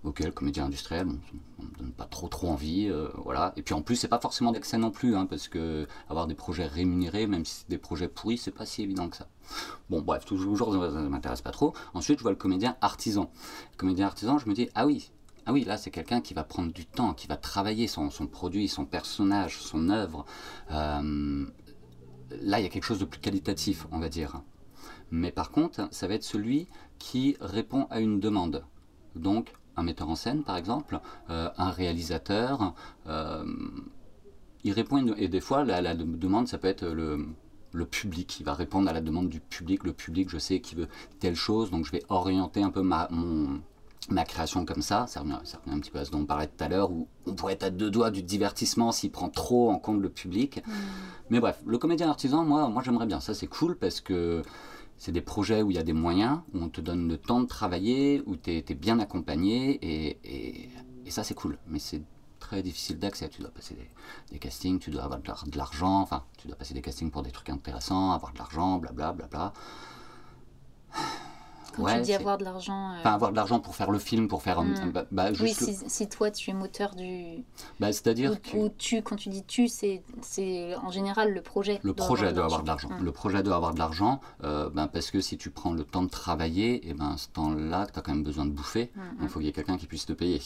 Ok, le comédien industriel, ça me donne pas trop trop envie, euh, voilà. Et puis en plus, c'est pas forcément d'accès non plus, hein, parce que avoir des projets rémunérés, même si c'est des projets pourris, c'est pas si évident que ça. Bon, bref, toujours, ça m'intéresse pas trop. Ensuite, je vois le comédien artisan. Le comédien artisan, je me dis, ah oui, ah oui, là, c'est quelqu'un qui va prendre du temps, qui va travailler son, son produit, son personnage, son œuvre. Euh, là, il y a quelque chose de plus qualitatif, on va dire. Mais par contre, ça va être celui qui répond à une demande. Donc, un metteur en scène, par exemple, euh, un réalisateur, euh, il répond, et des fois, la, demande, ça peut être le, le public, il va répondre à la demande du public. Le public, je sais qu'il veut telle chose, donc je vais orienter un peu ma, mon, ma création comme ça, ça revient, un petit peu à ce dont on parlait tout à l'heure, où on pourrait être à deux doigts du divertissement s'il prend trop en compte le public. Mm. Mais bref, le comédien artisan, moi, moi j'aimerais bien. Ça, c'est cool parce que c'est des projets où il y a des moyens, où on te donne le temps de travailler, où tu es, bien accompagné, et, ça, c'est cool. Mais c'est très difficile d'accès. Tu dois passer des, castings, tu dois avoir de l'argent, enfin, tu dois passer des castings pour des trucs intéressants, avoir de l'argent, blablabla. Bla, bla. Quand tu dis avoir de l'argent. Euh... Enfin, avoir de l'argent pour faire le film, pour faire. Hmm. Bah, bah, oui, si, si, toi tu es moteur du. Bah, C'est-à-dire. que... tu, quand tu dis tu, c'est en général le projet. Le projet doit avoir de l'argent. Hmm. Le projet doit avoir de l'argent euh, ben, parce que si tu prends le temps de travailler, et eh ben, ce temps-là, tu as quand même besoin de bouffer. Hmm, il faut qu'il y ait quelqu'un qui puisse te payer.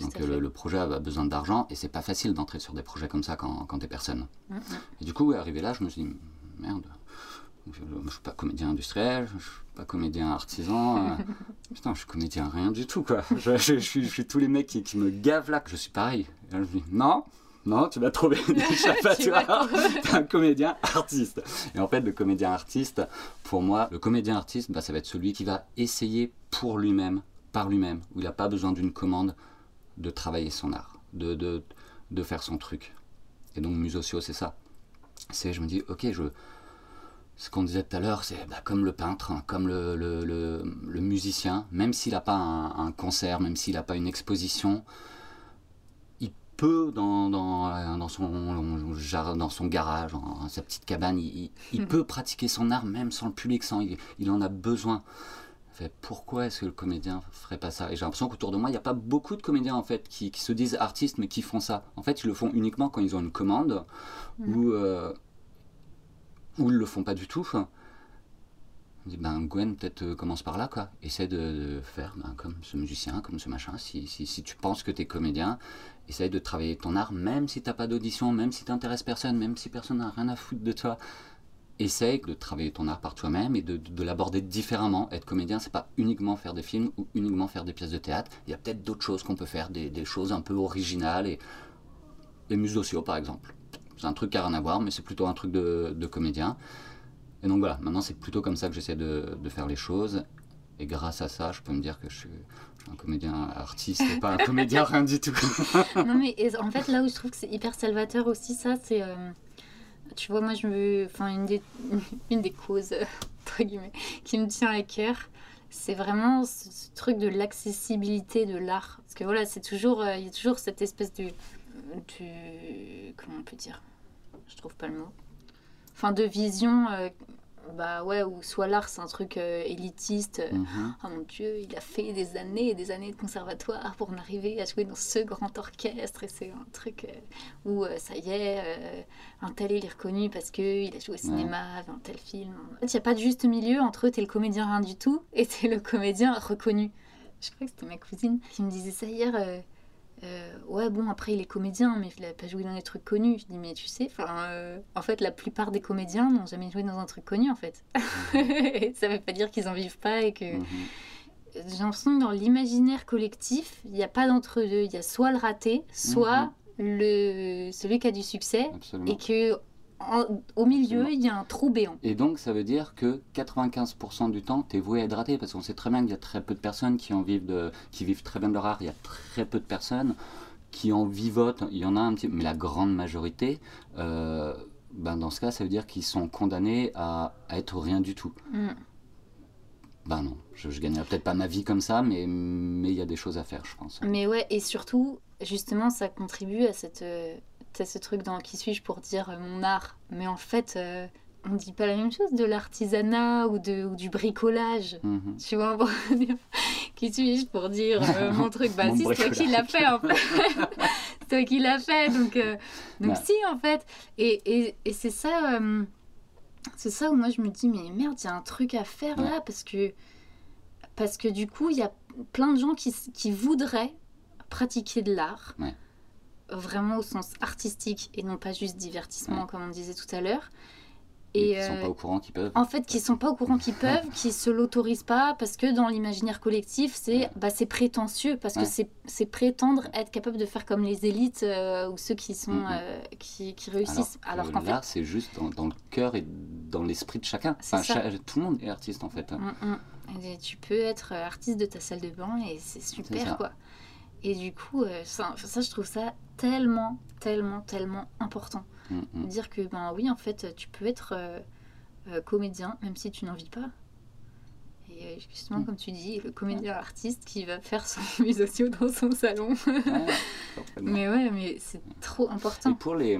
Donc le, le, projet a besoin d'argent et c'est pas facile d'entrer sur des projets comme ça quand, quand tu es personne. Et du coup, arrivé là, je me suis dit merde je ne suis pas comédien industriel, je ne suis pas comédien artisan. Euh. putain, je suis comédien rien du tout, quoi. Je, je, suis, tous les mecs qui, me gavent là, que je suis pareil. je me dis, non, non, tu vas trouver une échappatoire. es un comédien artiste. Et en fait, le comédien artiste, pour moi, le comédien artiste, bah, ça va être celui qui va essayer pour lui-même, par lui-même, où il n'a pas besoin d'une commande, de travailler son art, de, de, de faire son truc. Et donc, Musosio, c'est ça. C'est, je me dis, ok, je ce qu'on disait tout à l'heure, c'est bah, comme le peintre, hein, comme le, le, le, musicien, même s'il n'a pas un, concert, même s'il n'a pas une exposition, il peut, dans, dans, euh, dans, son, dans son garage, dans sa petite cabane, il, il hmm. peut pratiquer son art même sans le public, sans, il, il en a besoin. Fait, pourquoi est-ce que le comédien ferait pas ça? Et j'ai l'impression qu'autour de moi, il n'y a pas beaucoup de comédiens en fait qui, qui, se disent artistes mais qui font ça. En fait, ils le font uniquement quand ils ont une commande hmm. ou euh, ou ils le font pas du tout. On dit, ben Gwen, peut-être euh, commence par là, quoi. Essaie de, faire ben, comme ce musicien, comme ce machin. Si, si, si tu penses que tu es comédien, essaie de travailler ton art, même si t'as pas d'audition, même si t'intéresses personne, même si personne n'a rien à foutre de toi. Essaye de travailler ton art par toi-même et de, de, l'aborder différemment. Être comédien, c'est pas uniquement faire des films ou uniquement faire des pièces de théâtre. Il y a peut-être d'autres choses qu'on peut faire, des, choses un peu originales et les par exemple. C'est un truc qui n'a rien à voir, mais c'est plutôt un truc de, comédien. Et donc voilà, maintenant c'est plutôt comme ça que j'essaie de, faire les choses. Et grâce à ça, je peux me dire que je suis, un comédien artiste et pas un comédien rien du tout. non mais en fait là où je trouve que c'est hyper salvateur aussi ça, c'est... Euh, tu vois, moi je me... Enfin une des, une des causes, entre guillemets, qui me tient à cœur, c'est vraiment ce, truc de l'accessibilité de l'art. Parce que voilà, c'est toujours... Euh, il y a toujours cette espèce de du. Comment on peut dire? Je trouve pas le mot. Enfin, de vision. Euh, bah ouais, ou soit l'art c'est un truc euh, élitiste. Mhm. Oh mon dieu, il a fait des années et des années de conservatoire pour en arriver à jouer dans ce grand orchestre. Et c'est un truc euh, où ça y est, un tel il est reconnu parce qu'il a joué au cinéma, dans un tel film. il n'y a pas de juste milieu entre t'es le comédien rien du tout et t'es le comédien reconnu. Je crois que c'était ma cousine qui me disait ça hier euh, ouais, bon, après, il est comédien, mais il n'a pas joué dans des trucs connus. Je dis, mais tu sais, euh, en fait, la plupart des comédiens n'ont jamais joué dans un truc connu, en fait. Mhm. ça veut pas dire qu'ils en vivent pas et que. Mhm. J'ai l'impression que dans l'imaginaire collectif, il n'y a pas d'entre-deux. Il y a soit le raté, soit mhm. le, celui qui a du succès. Et que au milieu, il y a un trou béant. Et donc, ça veut dire que 95% du temps, tu es voué à être raté, parce qu'on sait très bien qu'il y a très peu de personnes qui, en vivent, de, qui vivent très bien de leur art. Il y a très peu de personnes qui en vivotent. Il y en a un petit mais la grande majorité, euh, ben dans ce cas, ça veut dire qu'ils sont condamnés à, être rien du tout. Mm. Ben non, je, je gagnerai peut-être pas ma vie comme ça, mais il y a des choses à faire, je pense. Mais ouais, et surtout, justement, ça contribue à cette... Euh, c'est ce truc dans qui suis-je pour dire euh, mon art. Mais en fait, euh, on ne dit pas la même chose de l'artisanat ou, de, ou du bricolage. Mhm. Tu vois, qui suis-je pour dire euh, mon truc? Bah si, c'est toi qui l'as fait en fait. c'est toi qui l'as fait, donc, euh, donc si en fait. Et, et, et c'est ça, c'est ça où moi je me dis mais merde, il y a un truc à faire là parce que parce que du coup il y a plein de gens qui, qui voudraient pratiquer de l'art. Vraiment au sens artistique et non pas juste divertissement, comme on disait tout à l'heure. Et, qui sont pas au courant qu'ils peuvent. En fait, qui sont pas au courant qu'ils peuvent, qui se l'autorisent pas parce que dans l'imaginaire collectif, c'est bah, c'est prétentieux parce que c'est prétendre être capable de faire comme les élites euh, ou ceux qui sont euh, qui, qui, réussissent. Alors, qu'en fait, c'est juste dans, le cœur et dans l'esprit de chacun. tout le monde est artiste en fait. tu peux être artiste de ta salle de bain et c'est super quoi. Et du coup, euh, ça, ça, je trouve ça tellement, tellement, tellement important. Mm, mm. Dire que, ben oui, en fait, tu peux être euh, euh, comédien, même si tu n'en vis pas. Et justement, mm. comme tu dis, le comédien artiste qui va faire son musicien dans son salon. mais ouais, mais c'est trop important. Et pour les.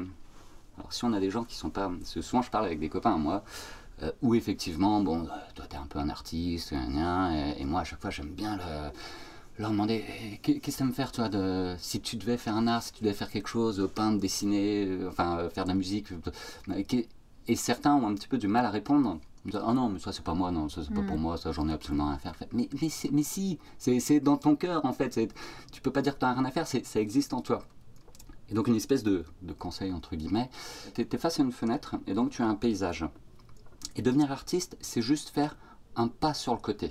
Alors, si on a des gens qui sont pas. Souvent, je parle avec des copains, moi, où effectivement, bon, toi, t'es un peu un artiste, et, et moi, à chaque fois, j'aime bien le leur demander eh, qu'est-ce que ça me faire toi de si tu devais faire un art si tu devais faire quelque chose peindre dessiner euh, enfin euh, faire de la musique euh, et certains ont un petit peu du mal à répondre. Ah non mais ça c'est pas moi non ça c'est pas pour mm. moi ça j'en ai absolument rien à faire mais mais, mais si c'est dans ton cœur en fait tu peux pas dire que tu n'as rien à faire ça existe en toi. Et donc une espèce de, de conseil entre guillemets tu es, face à une fenêtre et donc tu as un paysage. Et devenir artiste c'est juste faire un pas sur le côté.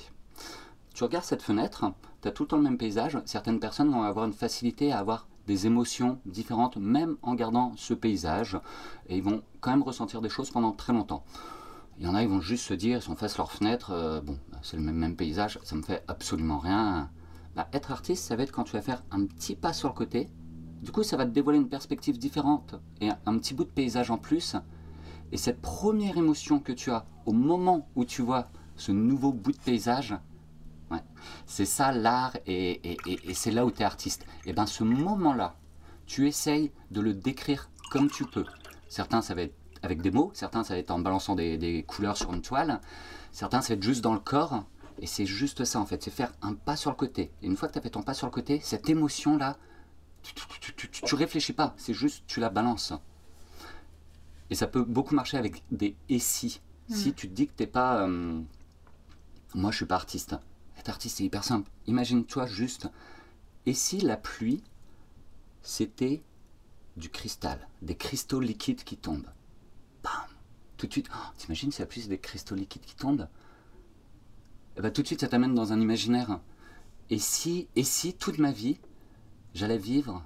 Tu regardes cette fenêtre, tout le temps le même paysage. Certaines personnes vont avoir une facilité à avoir des émotions différentes, même en gardant ce paysage, et ils vont quand même ressentir des choses pendant très longtemps. Il y en a, ils vont juste se dire, ils sont face leur fenêtre, euh, bon, c'est le même, paysage, ça me fait absolument rien. Bah, être artiste, ça va être quand tu vas faire un petit pas sur le côté, du coup, ça va te dévoiler une perspective différente et un petit bout de paysage en plus. Et cette première émotion que tu as au moment où tu vois ce nouveau bout de paysage, c'est ça l'art et, c'est là où tu es artiste. Et bien ce moment-là, tu essayes de le décrire comme tu peux. Certains, ça va être avec des mots, certains, ça va être en balançant des, couleurs sur une toile, certains, ça va être juste dans le corps. Et c'est juste ça en fait, c'est faire un pas sur le côté. Et une fois que tu as fait ton pas sur le côté, cette émotion-là, tu, tu, réfléchis pas, c'est juste tu la balances. Et ça peut beaucoup marcher avec des et si. Si mm. tu te dis que t'es pas. Euh, moi, je suis pas artiste artiste, c'est hyper simple. Imagine-toi juste, et si la pluie, c'était du cristal, des cristaux liquides qui tombent Bam Tout de suite, oh, t'imagines si la pluie, c'est des cristaux liquides qui tombent? Et eh ben, Tout de suite, ça t'amène dans un imaginaire. Et si, et si toute ma vie, j'allais vivre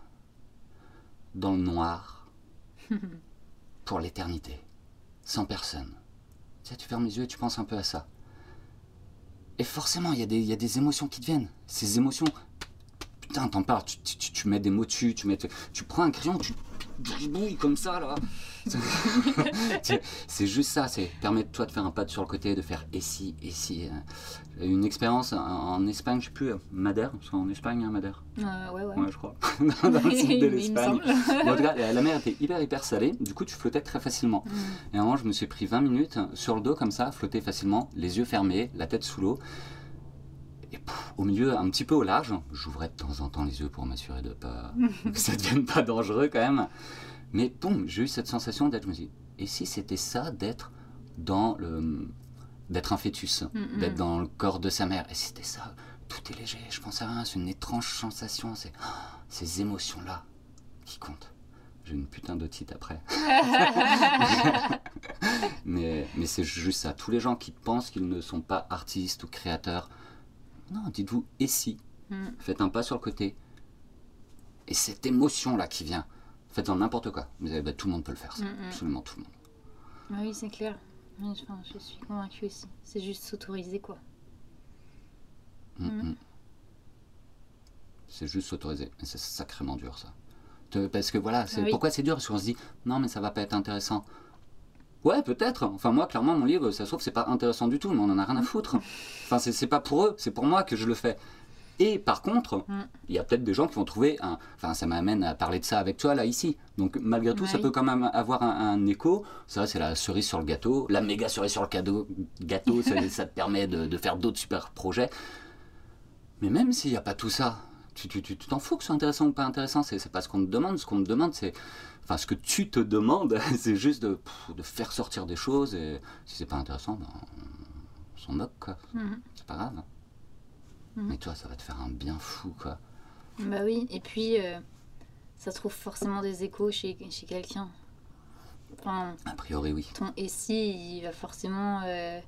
dans le noir pour l'éternité, sans personne tu fermes les yeux et tu penses un peu à ça. Et forcément, il y, a des émotions qui te viennent. Ces émotions, putain, t'en parles, tu, mets des mots dessus, tu, mets, tu prends un crayon, tu gribouilles comme ça, là. c'est juste ça, c'est permettre-toi de faire un pas sur le côté, de faire et si, et si. J'ai eu une expérience en, Espagne, je sais plus, Madère, parce qu'en Espagne, hein, Madère. Euh, ouais, ouais. Ouais, je crois. dans le sud de l'Espagne. en tout cas, la mer était hyper, hyper salée, du coup, tu flottais très facilement. Mm. Et à un moment, je me suis pris 20 minutes sur le dos, comme ça, flotter facilement, les yeux fermés, la tête sous l'eau. Et au milieu, un petit peu au large, j'ouvrais de temps en temps les yeux pour m'assurer de pas que ça devienne pas dangereux quand même. Mais boum, j'ai eu cette sensation d'être, je me dis, et si c'était ça d'être dans le, d'être un fœtus, mm, mm. d'être dans le corps de sa mère, et si c'était ça, tout est léger, je pense à rien, c'est une étrange sensation, c'est ces émotions-là qui comptent. J'ai une putain de titre après. mais mais c'est juste ça. Tous les gens qui pensent qu'ils ne sont pas artistes ou créateurs, non, dites-vous, et si mm. Faites un pas sur le côté. Et cette émotion-là qui vient, Faites-en n'importe quoi. Mais, bah, tout le monde peut le faire, ça. Mm, absolument tout le monde. Ah oui, c'est clair. je suis convaincue aussi. C'est juste s'autoriser, quoi. Mm, c'est juste s'autoriser. Mais c'est sacrément dur, ça. Parce que voilà, c'est ah pourquoi c'est dur? Parce qu'on se dit, non, mais ça va pas être intéressant. Ouais, peut-être. Enfin, moi, clairement, mon livre, ça se trouve, c'est pas intéressant du tout, mais on en a rien à foutre. Enfin, c'est pas pour eux, c'est pour moi que je le fais. Et par contre, mm. il y a peut-être des gens qui vont trouver un. Enfin, ça m'amène à parler de ça avec toi là ici. Donc malgré tout, ça peut quand même avoir un, écho. Ça, c'est la cerise sur le gâteau, la méga cerise sur le cadeau, gâteau. ça, te permet de, faire d'autres super projets. Mais même s'il n'y a pas tout ça, tu t'en tu, tu, t'en fous que ce soit intéressant ou pas intéressant, c'est pas ce qu'on te demande. Ce qu'on te demande, c'est. Enfin, ce que tu te demandes, c'est juste de, faire sortir des choses, et si c'est pas intéressant, ben, on s'en moque, quoi. Mhm. C'est pas grave. Mhm. Mais toi, ça va te faire un bien fou, quoi. Bah oui, et puis euh, ça trouve forcément des échos chez, chez quelqu'un. Enfin, A priori, oui. ton et si, il va forcément euh,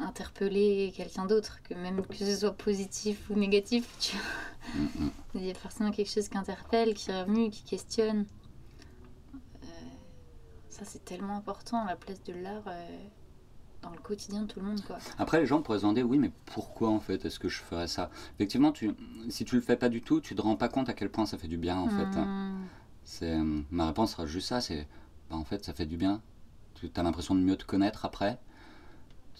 interpeller quelqu'un d'autre, que même que ce soit positif ou négatif, tu vois. Mm, mm. Il y a forcément quelque chose qui interpelle, qui remue, qui questionne. Euh, ça, c'est tellement important, la place de l'art euh, dans le quotidien de tout le monde, quoi. Après, les gens pourraient se demander, oui, mais pourquoi en fait est-ce que je ferais ça? Effectivement, tu, si tu le fais pas du tout, tu te rends pas compte à quel point ça fait du bien en fait. Hmm. C'est, euh, ma réponse sera juste ça, c'est bah, en fait ça fait du bien. Tu as l'impression de mieux te connaître après.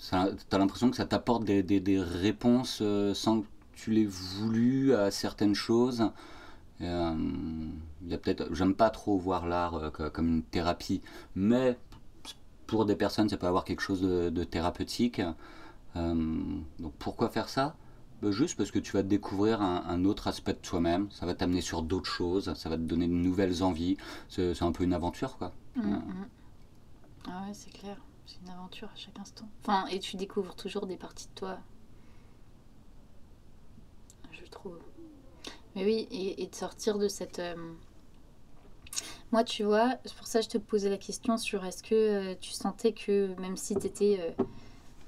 Tu as l'impression que ça t'apporte des, des- des réponses euh, sans que tu l'aies voulu à certaines choses. Euh, il y a peut-être, j'aime pas trop voir l'art euh, co- comme une thérapie, mais pour des personnes ça peut avoir quelque chose de, de thérapeutique. Euh, donc pourquoi faire ça? Bah, Juste parce que tu vas découvrir un, un autre aspect de toi-même, ça va t'amener sur d'autres choses, ça va te donner de nouvelles envies. C'est un peu une aventure quoi. Mm, Ouais. mm. Ah ouais, c'est clair. C'est une aventure à chaque instant. Enfin, et tu découvres toujours des parties de toi. Je trouve. Mais oui, et, de sortir de cette. euh, Moi, tu vois, c'est pour ça que je te posais la question sur est-ce que euh, tu sentais que, même si tu étais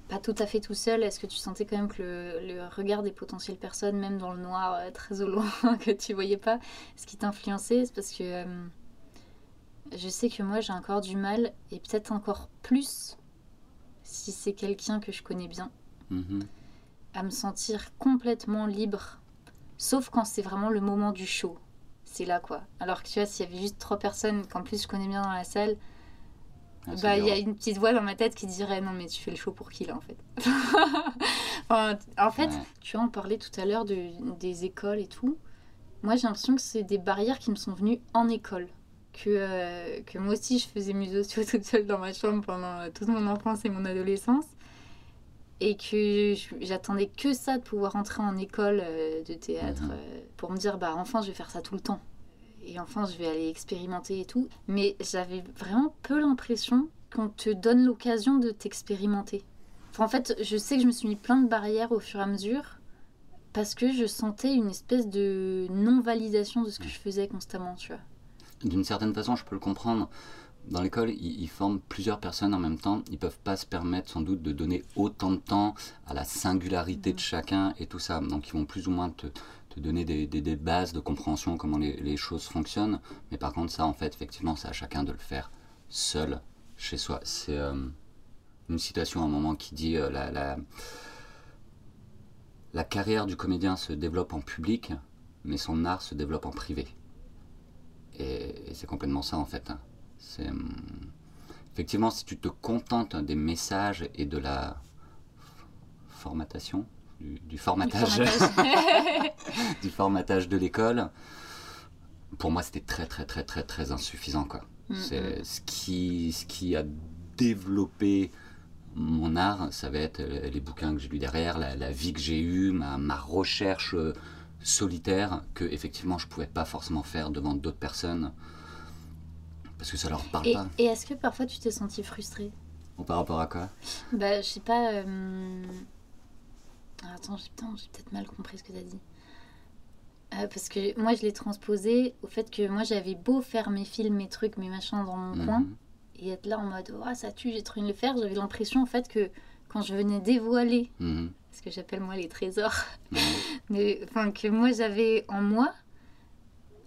pas tout à fait tout seul, est-ce que tu sentais quand même que le, le regard des potentielles personnes, même dans le noir, euh, très au loin, que tu voyais pas, ce qui t'influençait? C'est parce que. Je sais que moi j'ai encore du mal, et peut-être encore plus si c'est quelqu'un que je connais bien, Mhm. à me sentir complètement libre. Sauf quand c'est vraiment le moment du show. C'est là quoi. Alors que tu vois, s'il y avait juste trois personnes qu'en plus je connais bien dans la salle, Ah, bah il y a une petite voix dans ma tête qui dirait non mais tu fais le show pour qui là en fait. Enfin, en fait, Ouais. tu vois, on parlait tout à l'heure de, des écoles et tout. Moi j'ai l'impression que c'est des barrières qui me sont venues en école. Que, euh, que moi aussi je faisais mes sociaux toute seule dans ma chambre pendant euh, toute mon enfance et mon adolescence. Et que j'attendais que ça de pouvoir entrer en école euh, de théâtre Mhm. euh, pour me dire bah enfin je vais faire ça tout le temps. Et enfin je vais aller expérimenter et tout. Mais j'avais vraiment peu l'impression qu'on te donne l'occasion de t'expérimenter. Enfin, en fait, je sais que je me suis mis plein de barrières au fur et à mesure parce que je sentais une espèce de non-validation de ce que je faisais constamment, tu vois. D'une certaine façon, je peux le comprendre. Dans l'école, ils, ils forment plusieurs personnes en même temps. Ils peuvent pas se permettre sans doute de donner autant de temps à la singularité de chacun et tout ça. Donc ils vont plus ou moins te, te donner des, des- des bases de compréhension, comment les, les choses fonctionnent. Mais par contre, ça, en fait, effectivement, c'est à chacun de le faire seul, chez soi. C'est euh, une citation à un moment qui dit euh, la, la, la carrière du comédien se développe en public, mais son art se développe en privé. Et, et c'est complètement ça en fait. hein. C'est hum, effectivement si tu te contentes des messages et de la formatation, du, du formatage, Du formatage. du formatage de l'école, pour moi c'était très très très très très insuffisant quoi. Mm, C'est ce qui ce qui a développé mon art, ça va être les bouquins que j'ai lus derrière, la, la vie que j'ai eue, ma, ma recherche euh, solitaire que effectivement je pouvais pas forcément faire devant d'autres personnes parce que ça leur parle Et, pas. et est-ce que parfois tu t'es senti frustrée? Bon, par rapport à quoi? Bah, je sais pas. euh, ah, Attends, j'ai peut-être mal compris ce que t'as dit. Euh, parce que moi, je l'ai transposé au fait que moi, j'avais beau faire mes films, mes trucs, mes machins dans mon coin, Mhm. et être là en mode, oh, ça tue, j'ai trop envie de le faire. J'avais l'impression, en fait, que quand je venais dévoiler Mhm. Ce que j'appelle moi les trésors, mais enfin que moi j'avais en moi.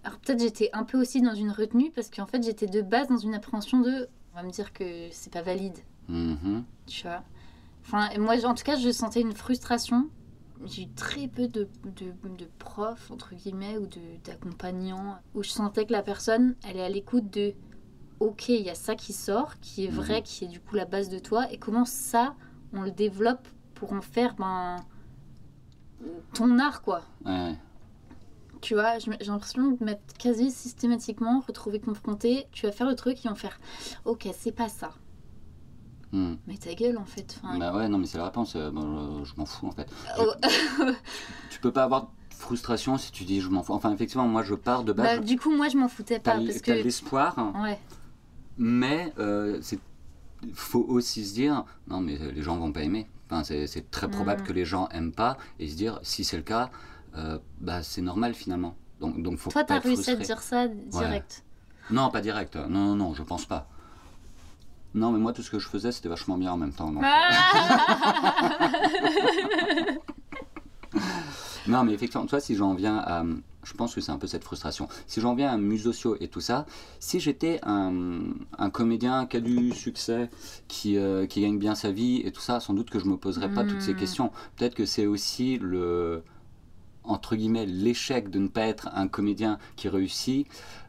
Alors peut-être j'étais un peu aussi dans une retenue parce qu'en fait j'étais de base dans une appréhension de, on va me dire que c'est pas valide, Mhm. tu vois? Enfin moi en tout cas je sentais une frustration. J'ai eu très peu de, de, de profs entre guillemets ou d'accompagnants où je sentais que la personne elle est à l'écoute de, ok il y a ça qui sort, qui est vrai, Mhm. qui est du coup la base de toi et comment ça on le développe pour en faire ben ton art quoi. Ouais. Tu vois, j'ai l'impression de m'être quasi systématiquement retrouvée confrontée. Tu vas faire le truc, ils vont faire Ok, c'est pas ça. Hmm. Mais ta gueule, en fait. Enfin, Bah ouais, non, mais c'est la réponse. euh, bon, je je m'en fous en fait. oh, Tu peux pas avoir de frustration si tu dis je m'en fous. Enfin, effectivement, moi je pars de bah, base. du coup, moi, je m'en foutais pas. Parce que. l'espoir, Ouais. mais euh, c'est faut aussi se dire non, mais les gens vont pas aimer. Enfin, c'est très probable Mm. que les gens aiment pas et se dire si c'est le cas, euh, bah c'est normal finalement. Donc, donc faut Toi, t'as réussi à te dire ça direct. Non, pas direct. Non, non, non, je pense pas. Non, mais moi, tout ce que je faisais, c'était vachement bien en même temps. donc, Ah Non, mais effectivement, toi, si j'en viens à. Je pense que c'est un peu cette frustration. Si j'en viens à Musosio et tout ça, si j'étais un, un comédien qui a du succès, qui, euh, qui gagne bien sa vie et tout ça, sans doute que je me poserais pas toutes ces Mm. questions. Peut-être que c'est aussi le entre guillemets l'échec de ne pas être un comédien qui réussit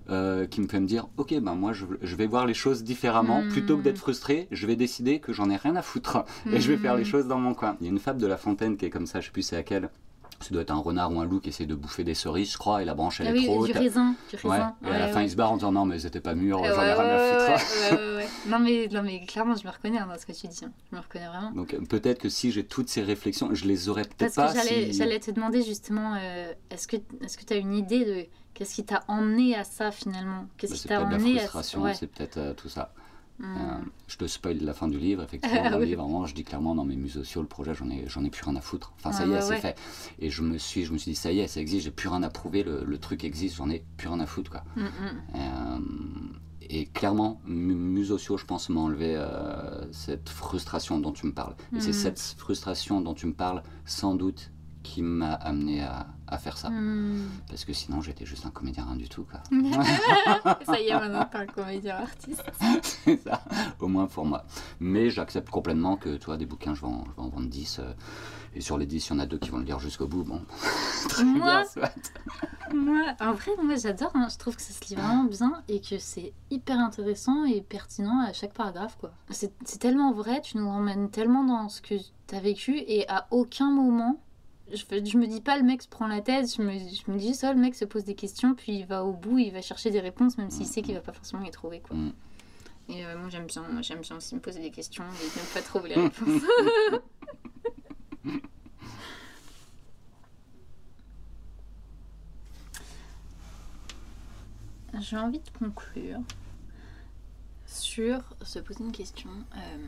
euh, qui me fait me dire ok ben moi je, je vais voir les choses différemment Mm. plutôt que d'être frustré je vais décider que j'en ai rien à foutre et je vais faire les Mm. choses dans mon coin il y a une fable de La Fontaine qui est comme ça je sais plus c'est laquelle ça doit être un renard ou un loup qui essaie de bouffer des cerises je crois et la branche elle Ah est oui, trop du haute raisin. Du Ouais, raisin. et à la Ouais, fin ouais. il se barre en disant non mais c'était pas mûr Ouais, j'en ai ouais, rien ouais, ouais, ouais, ouais, ouais. Non, mais, non, mais clairement, je me reconnais hein, dans ce que tu dis. hein. Je me reconnais vraiment. donc euh, peut-être que si j'ai toutes ces réflexions je les aurais peut-être Parce pas que j'allais, si... te demander justement, euh, est-ce que tu as une idée de qu'est-ce qui t'a emmené à ça finalement? Qu'est-ce Bah, qui t'a peut-être la emmené à frustration ouais. c'est peut-être euh, tout ça Hmm. Euh, je te spoil la fin du livre, effectivement. Dans le livre, vraiment, je dis clairement dans mes muses sociaux, le projet, j'en ai, j'en ai plus rien à foutre. Enfin, ça Ah y est, ouais, c'est ouais. fait. Et je me suis, je me suis dit, ça y est, ça existe, j'ai plus rien à prouver, le, le truc existe, j'en ai plus rien à foutre, quoi. Mm, mm. Euh, et clairement, Mu- Musosio, je pense, m'a enlevé euh, cette frustration dont tu me parles. Et c'est cette frustration dont tu me parles, sans doute, qui m'a amené à, à faire ça. Hmm. Parce que sinon, j'étais juste un comédien rien du tout, quoi. ça y est, maintenant t'es un comédien artiste. C'est ça, au moins pour moi. Mais j'accepte complètement que, toi, des bouquins, je vais en, je vais en vendre 10. euh, et sur les 10, il y en a deux qui vont le lire jusqu'au bout. Bon, très Moi, bien, soit. moi, en vrai, moi j'adore. hein. Je trouve que ça se lit vraiment bien et que c'est hyper intéressant et pertinent à chaque paragraphe. quoi. C'est c'est tellement vrai, tu nous emmènes tellement dans ce que t'as vécu et à aucun moment. Je, je me dis pas le mec se prend la tête, je me, je me dis ça, le mec se pose des questions, puis il va au bout, il va chercher des réponses, même s'il sait qu'il va pas forcément les trouver. Quoi. Mm. Et euh, moi j'aime bien, j'aime bien aussi me poser des questions et ne pas trouver les réponses. J'ai envie de conclure sur se poser une question. Euh,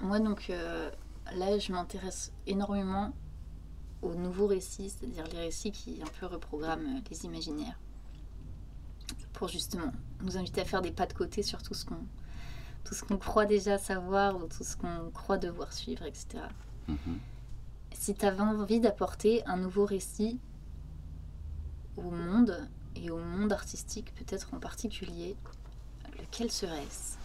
moi, donc, euh, là, je m'intéresse énormément aux nouveaux récits, c'est-à-dire les récits qui un peu reprogramment les imaginaires, pour justement nous inviter à faire des pas de côté sur tout ce qu'on tout ce qu'on croit déjà savoir ou tout ce qu'on croit devoir suivre, etc. Mhm. Si tu avais envie d'apporter un nouveau récit au monde et au monde artistique peut-être en particulier, lequel serait-ce?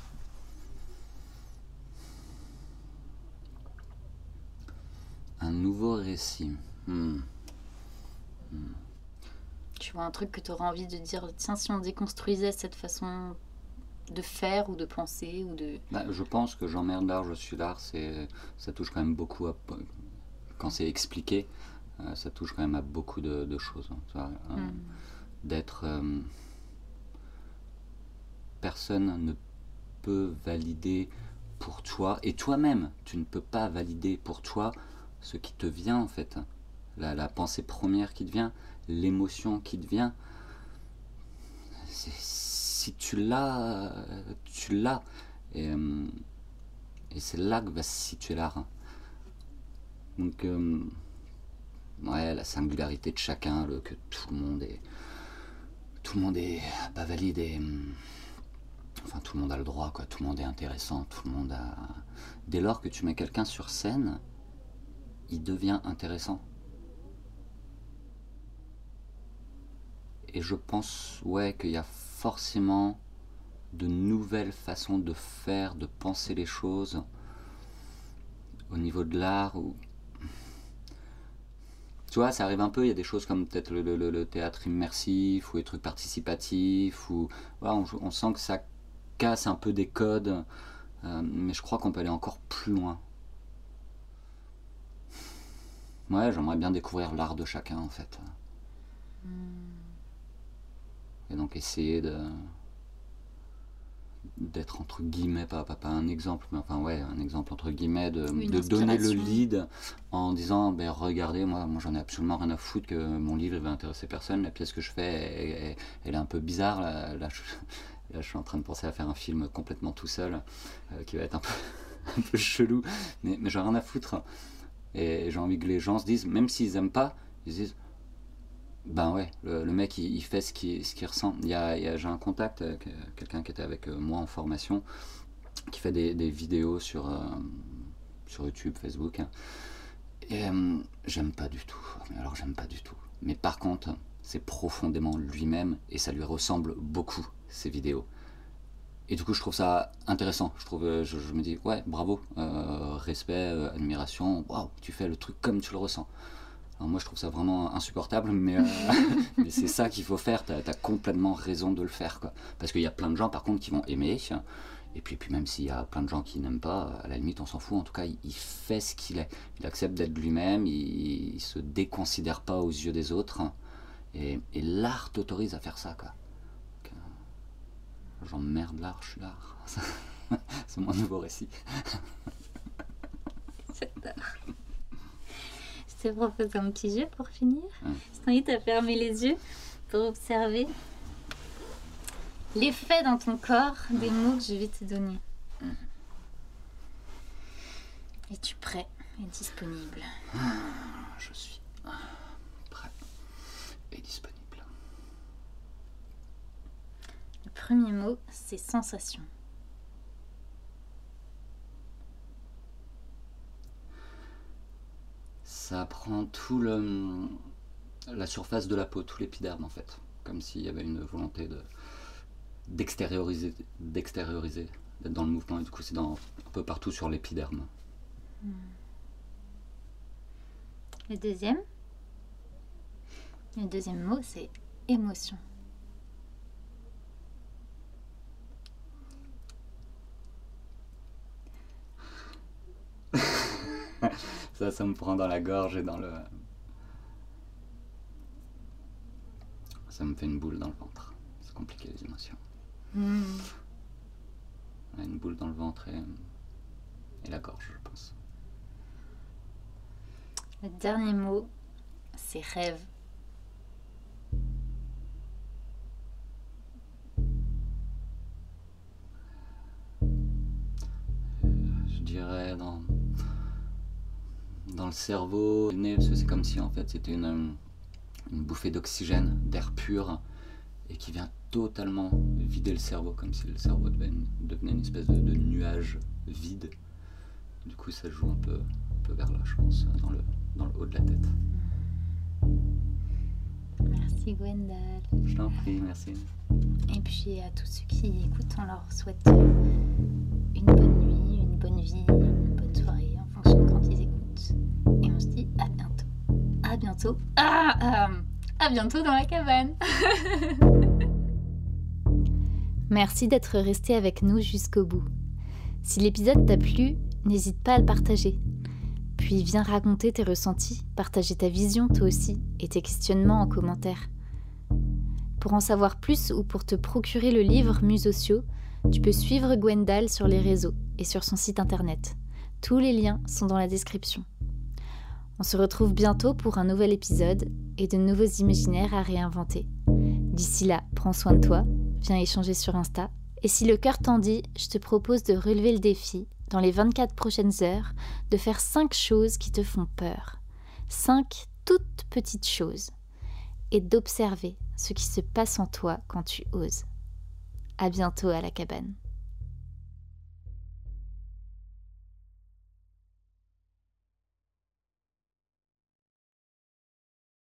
Un nouveau récit. Hmm. Tu vois un truc que tu auras envie de dire, tiens, si on déconstruisait cette façon de faire ou de penser ou de... Bah, je pense que j'emmerde l'art, je suis l'art, ça touche quand même beaucoup à. Quand c'est expliqué, euh, ça touche quand même à beaucoup de, de choses. hein, euh, Hmm. D'être. euh, personne ne peut valider pour toi, et toi-même, tu ne peux pas valider pour toi ce qui te vient en fait. La, pensée première qui te vient, l'émotion qui te vient. Si tu l'as, euh, tu l'as. Et, euh, et c'est là que va se situer l'art. Donc, euh, ouais, la singularité de chacun, le, que tout le monde est. Tout le monde est pas valide et. hum, Enfin, tout le monde a le droit, quoi. Tout le monde est intéressant, tout le monde a. Dès lors que tu mets quelqu'un sur scène, il devient intéressant. Et je pense, ouais, qu'il y a forcément de nouvelles façons de faire, de penser les choses au niveau de l'art. Tu vois, ça arrive un peu, il y a des choses comme peut-être le, théâtre immersif ou les trucs participatifs, ou voilà, on, sent que ça casse un peu des codes, euh, mais je crois qu'on peut aller encore plus loin. Ouais, j'aimerais bien découvrir l'art de chacun en fait. Et donc essayer de d'être entre guillemets, pas, pas, pas, un exemple, mais enfin ouais, un exemple entre guillemets, de, de donner le lead en disant, ben regardez, moi, moi j'en ai absolument rien à foutre que mon livre il va intéresser personne, la pièce que je fais, elle, est un peu bizarre, là, là, je, là, je suis en train de penser à faire un film complètement tout seul, euh, qui va être un peu, un peu chelou, mais, mais j'ai rien à foutre. Et j'ai envie que les gens se disent, même s'ils aiment pas, ils se disent, ben ouais, le, mec il, fait ce qu'il ressent. Il y a, J'ai un contact, euh, quelqu'un qui était avec euh, moi en formation, qui fait des, vidéos sur, euh, sur YouTube, Facebook. hein. Et j'aime pas du tout. Mais alors j'aime pas du tout. Mais par contre, c'est profondément lui-même et ça lui ressemble beaucoup, ces vidéos. Et du coup, je trouve ça intéressant. Je, trouve, je, me dis, ouais, bravo, respect, admiration, waouh, tu fais le truc comme tu le ressens. Alors moi, je trouve ça vraiment insupportable, mais, euh, mais c'est ça qu'il faut faire. T'as as complètement raison de le faire, quoi. Parce qu'il y a plein de gens, par contre, qui vont aimer. Et puis, puis même s'il y a plein de gens qui n'aiment pas, à la limite, on s'en fout. En tout cas, il, il fait ce qu'il est. Il accepte d'être lui-même. Il, il se déconsidère pas aux yeux des autres. Et, et l'art t'autorise à faire ça, quoi. Euh, J'emmerde l'art, je suis l'art. c'est mon nouveau récit. J'adore. Te propose un petit jeu pour finir. Ouais. Je t'invite à fermer les yeux pour observer l'effet dans ton corps des mots que je vais te donner. Es-tu prêt et disponible? Je suis prêt et disponible. Le premier mot, c'est sensation. Ça prend tout le la surface de la peau, tout l'épiderme en fait, comme s'il y avait une volonté de d'extérioriser, d'extérioriser, d'être dans le mouvement et du coup c'est dans un peu partout sur l'épiderme. Le deuxième, le deuxième mot, c'est émotion. Ça, ça me prend dans la gorge et dans le. Ça me fait une boule dans le ventre. C'est compliqué les émotions. Hmm. Une boule dans le ventre et, et la gorge, je pense. Le dernier mot, c'est rêve. Le cerveau, le nez, parce que c'est comme si en fait c'était une, une bouffée d'oxygène, d'air pur, et qui vient totalement vider le cerveau, comme si le cerveau devenait une, devenait une espèce de, de nuage vide. Du coup, ça joue un peu, un peu vers là, je pense, dans le, dans le haut de la tête. Merci Gwendal. Je t'en prie, merci. Et puis à tous ceux qui écoutent, on leur souhaite euh, une bonne nuit, une bonne vie, bientôt. Ah, euh, bientôt dans la cabane. Merci d'être resté avec nous jusqu'au bout. Si l'épisode t'a plu, n'hésite pas à le partager. Puis viens raconter tes ressentis, partager ta vision toi aussi et tes questionnements en commentaire. Pour en savoir plus ou pour te procurer le livre Musocio, tu peux suivre Gwendal sur les réseaux et sur son site internet. Tous les liens sont dans la description. On se retrouve bientôt pour un nouvel épisode et de nouveaux imaginaires à réinventer. D'ici là, prends soin de toi, viens échanger sur Insta. Et si le cœur t'en dit, je te propose de relever le défi, dans les 24 prochaines heures, de faire 5 choses qui te font peur. 5 toutes petites choses. Et d'observer ce qui se passe en toi quand tu oses. À bientôt à la cabane.